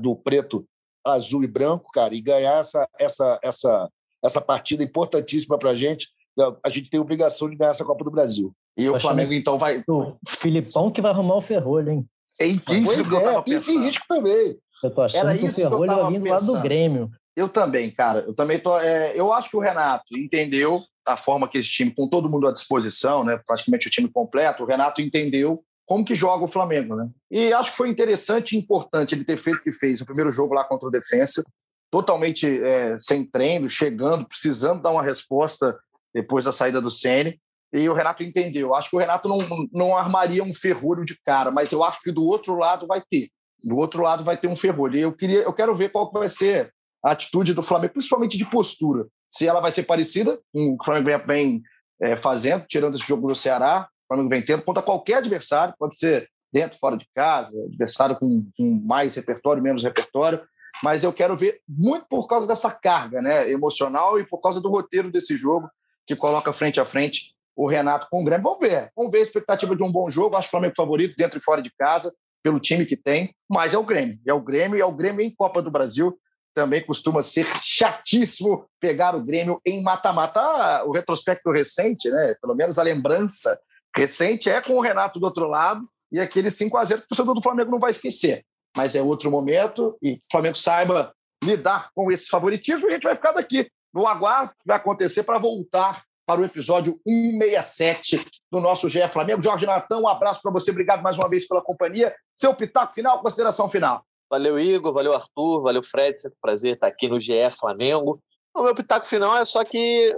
do preto, azul e branco, cara, e ganhar essa, essa, essa, essa partida importantíssima para a gente. A gente tem a obrigação de ganhar essa Copa do Brasil. E o Flamengo, então, vai. O Filipão que vai arrumar o ferrolho, hein? É isso pois é, tem esse risco também. Eu tô achando Era que o ferrolho vai vir lá do Grêmio. Eu também, cara. Eu também tô. É, eu acho que o Renato entendeu a forma que esse time, com todo mundo à disposição, né? Praticamente o time completo, o Renato entendeu como que joga o Flamengo, né? E acho que foi interessante e importante ele ter feito o que fez o primeiro jogo lá contra o Defensa, totalmente é, sem treino, chegando, precisando dar uma resposta depois da saída do Ceni. E o Renato entendeu. Acho que o Renato não, não armaria um ferrolho de cara, mas eu acho que do outro lado vai ter. Do outro lado vai ter um ferrolho. E eu queria, eu quero ver qual vai ser a atitude do Flamengo, principalmente de postura. Se ela vai ser parecida o Flamengo vem é, fazendo, tirando esse jogo do Ceará, o Flamengo vem tendo contra qualquer adversário, pode ser dentro, fora de casa, adversário com, com mais repertório, menos repertório, mas eu quero ver muito por causa dessa carga né, emocional e por causa do roteiro desse jogo, que coloca frente a frente o Renato com o Grêmio. Vamos ver, vamos ver a expectativa de um bom jogo. Acho o Flamengo favorito dentro e fora de casa, pelo time que tem, mas é o Grêmio. É o Grêmio e é o Grêmio em Copa do Brasil também costuma ser chatíssimo pegar o Grêmio em mata-mata. Ah, o retrospecto recente, né? pelo menos a lembrança recente, é com o Renato do outro lado e aquele 5 a 0 que o torcedor do Flamengo não vai esquecer. Mas é outro momento e o Flamengo saiba lidar com esse favoritismo e a gente vai ficar daqui no aguardo que vai acontecer para voltar para o episódio 167 do nosso GE Flamengo. Jorge Natan, um abraço para você, obrigado mais uma vez pela companhia. Seu pitaco final, consideração final. Valeu, Igor, valeu, Arthur, valeu, Fred. Sempre um prazer estar aqui no GE Flamengo. O meu pitaco final é só que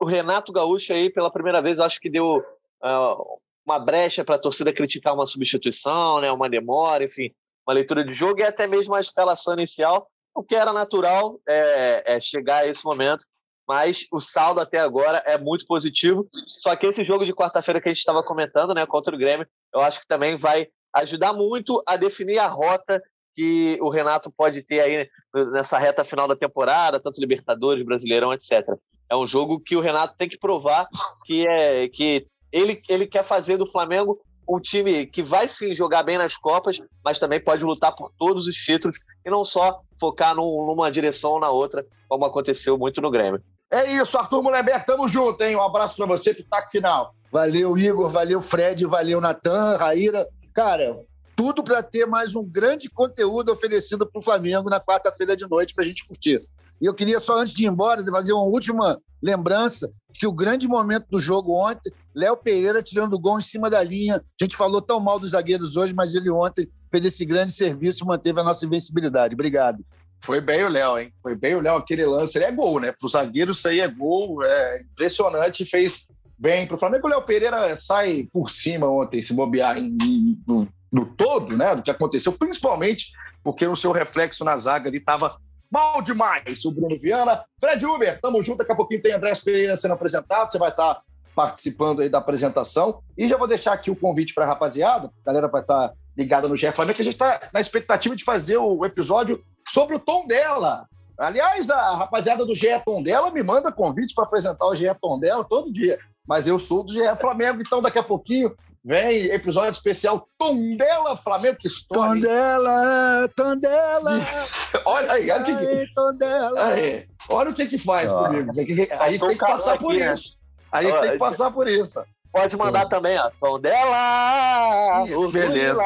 o Renato Gaúcho aí, pela primeira vez, eu acho que deu uh, uma brecha para a torcida criticar uma substituição, né, uma demora, enfim, uma leitura de jogo e até mesmo a escalação inicial, o que era natural é, é chegar a esse momento. Mas o saldo até agora é muito positivo. Só que esse jogo de quarta-feira que a gente estava comentando, né, contra o Grêmio, eu acho que também vai ajudar muito a definir a rota que o Renato pode ter aí nessa reta final da temporada, tanto Libertadores, Brasileirão, etc. É um jogo que o Renato tem que provar que é que ele, ele quer fazer do Flamengo um time que vai sim jogar bem nas Copas, mas também pode lutar por todos os títulos e não só focar num, numa direção ou na outra, como aconteceu muito no Grêmio. É isso, Arthur Mulherber, tamo junto, hein? Um abraço para você, pitaco final. Valeu, Igor, valeu, Fred, valeu, Natan, Raíra. cara, tudo para ter mais um grande conteúdo oferecido para o Flamengo na quarta-feira de noite para a gente curtir. E eu queria só, antes de ir embora, fazer uma última lembrança que o grande momento do jogo ontem, Léo Pereira tirando o gol em cima da linha. A gente falou tão mal dos zagueiros hoje, mas ele ontem fez esse grande serviço manteve a nossa invencibilidade. Obrigado. Foi bem o Léo, hein? Foi bem o Léo aquele lance. Ele é gol, né? Para o zagueiro, isso aí é gol. É impressionante. Fez bem para o Flamengo. O Léo Pereira sai por cima ontem, se bobear em, no, no todo, né? Do que aconteceu, principalmente porque o seu reflexo na zaga ali estava mal demais. O Bruno Viana. Fred Uber, tamo junto. Daqui a pouquinho tem André Pereira sendo apresentado. Você vai estar participando aí da apresentação. E já vou deixar aqui o convite para a rapaziada. A galera vai estar ligada no GE Flamengo, que a gente está na expectativa de fazer o episódio sobre o tom dela. Aliás, a rapaziada do GE Tom dela me manda convites para apresentar o GE Tom dela todo dia. Mas eu sou do GE Flamengo, então daqui a pouquinho Vem episódio especial Tondela Flamengo, que história. Tondela, Tondela. olha aí, olha o que, Tondela. Aí, olha o que que faz ah. comigo. Aí tem que passar por né? isso. Aí tem que passar por isso. Pode mandar também, ó. Tondela! Isso, beleza.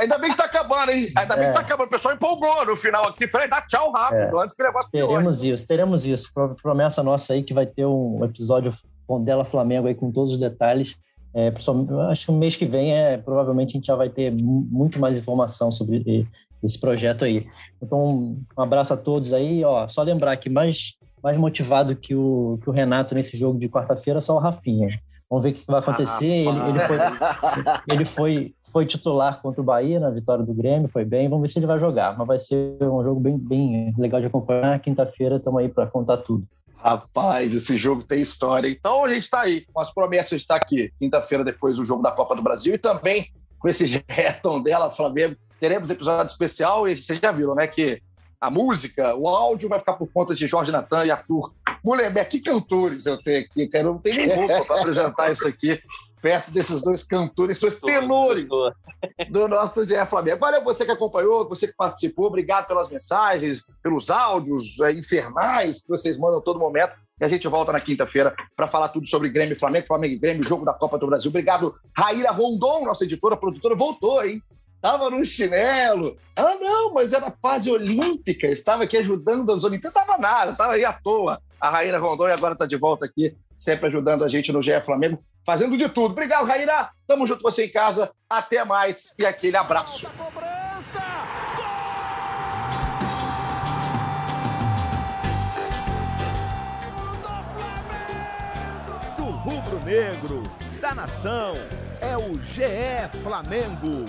Ainda bem que tá acabando, hein? Ainda é. bem que tá é. acabando. O pessoal empolgou no final aqui. Falei, dá tchau rápido, é. antes que o negócio Teremos isso, teremos isso. Promessa nossa aí que vai ter um episódio Tondela Flamengo aí com todos os detalhes. É, acho que o mês que vem é provavelmente a gente já vai ter muito mais informação sobre esse projeto aí. Então, um abraço a todos aí. Ó, só lembrar que mais, mais motivado que o, que o Renato nesse jogo de quarta-feira é só o Rafinha. Vamos ver o que vai acontecer. Ah, ele, ele, foi, ele foi, foi titular contra o Bahia na vitória do Grêmio, foi bem. Vamos ver se ele vai jogar. Mas vai ser um jogo bem, bem legal de acompanhar. Quinta-feira estamos aí para contar tudo. Rapaz, esse jogo tem história. Então a gente está aí, com as promessas de estar aqui quinta-feira depois do jogo da Copa do Brasil e também com esse retom dela, Flamengo. Teremos episódio especial e vocês já viram, né? Que a música, o áudio vai ficar por conta de Jorge Natan e Arthur Mulherbeck. Que cantores eu tenho aqui, cara. Não nem roupa para apresentar isso aqui perto desses dois cantores, dois tenores do nosso GE Flamengo. Valeu você que acompanhou, você que participou, obrigado pelas mensagens, pelos áudios é, infernais que vocês mandam a todo momento. E a gente volta na quinta-feira para falar tudo sobre Grêmio e Flamengo, Flamengo e Grêmio, jogo da Copa do Brasil. Obrigado, Raíra Rondon, nossa editora, produtora, voltou, hein? Tava no chinelo. Ah, não, mas era fase olímpica, estava aqui ajudando as Olimpíadas. Estava nada, estava aí à toa. A Raíra Rondon e agora está de volta aqui, sempre ajudando a gente no GE Flamengo fazendo de tudo. Obrigado, Raíra. Tamo junto com você em casa. Até mais e aquele abraço. Do rubro-negro, da nação, é o GE Flamengo.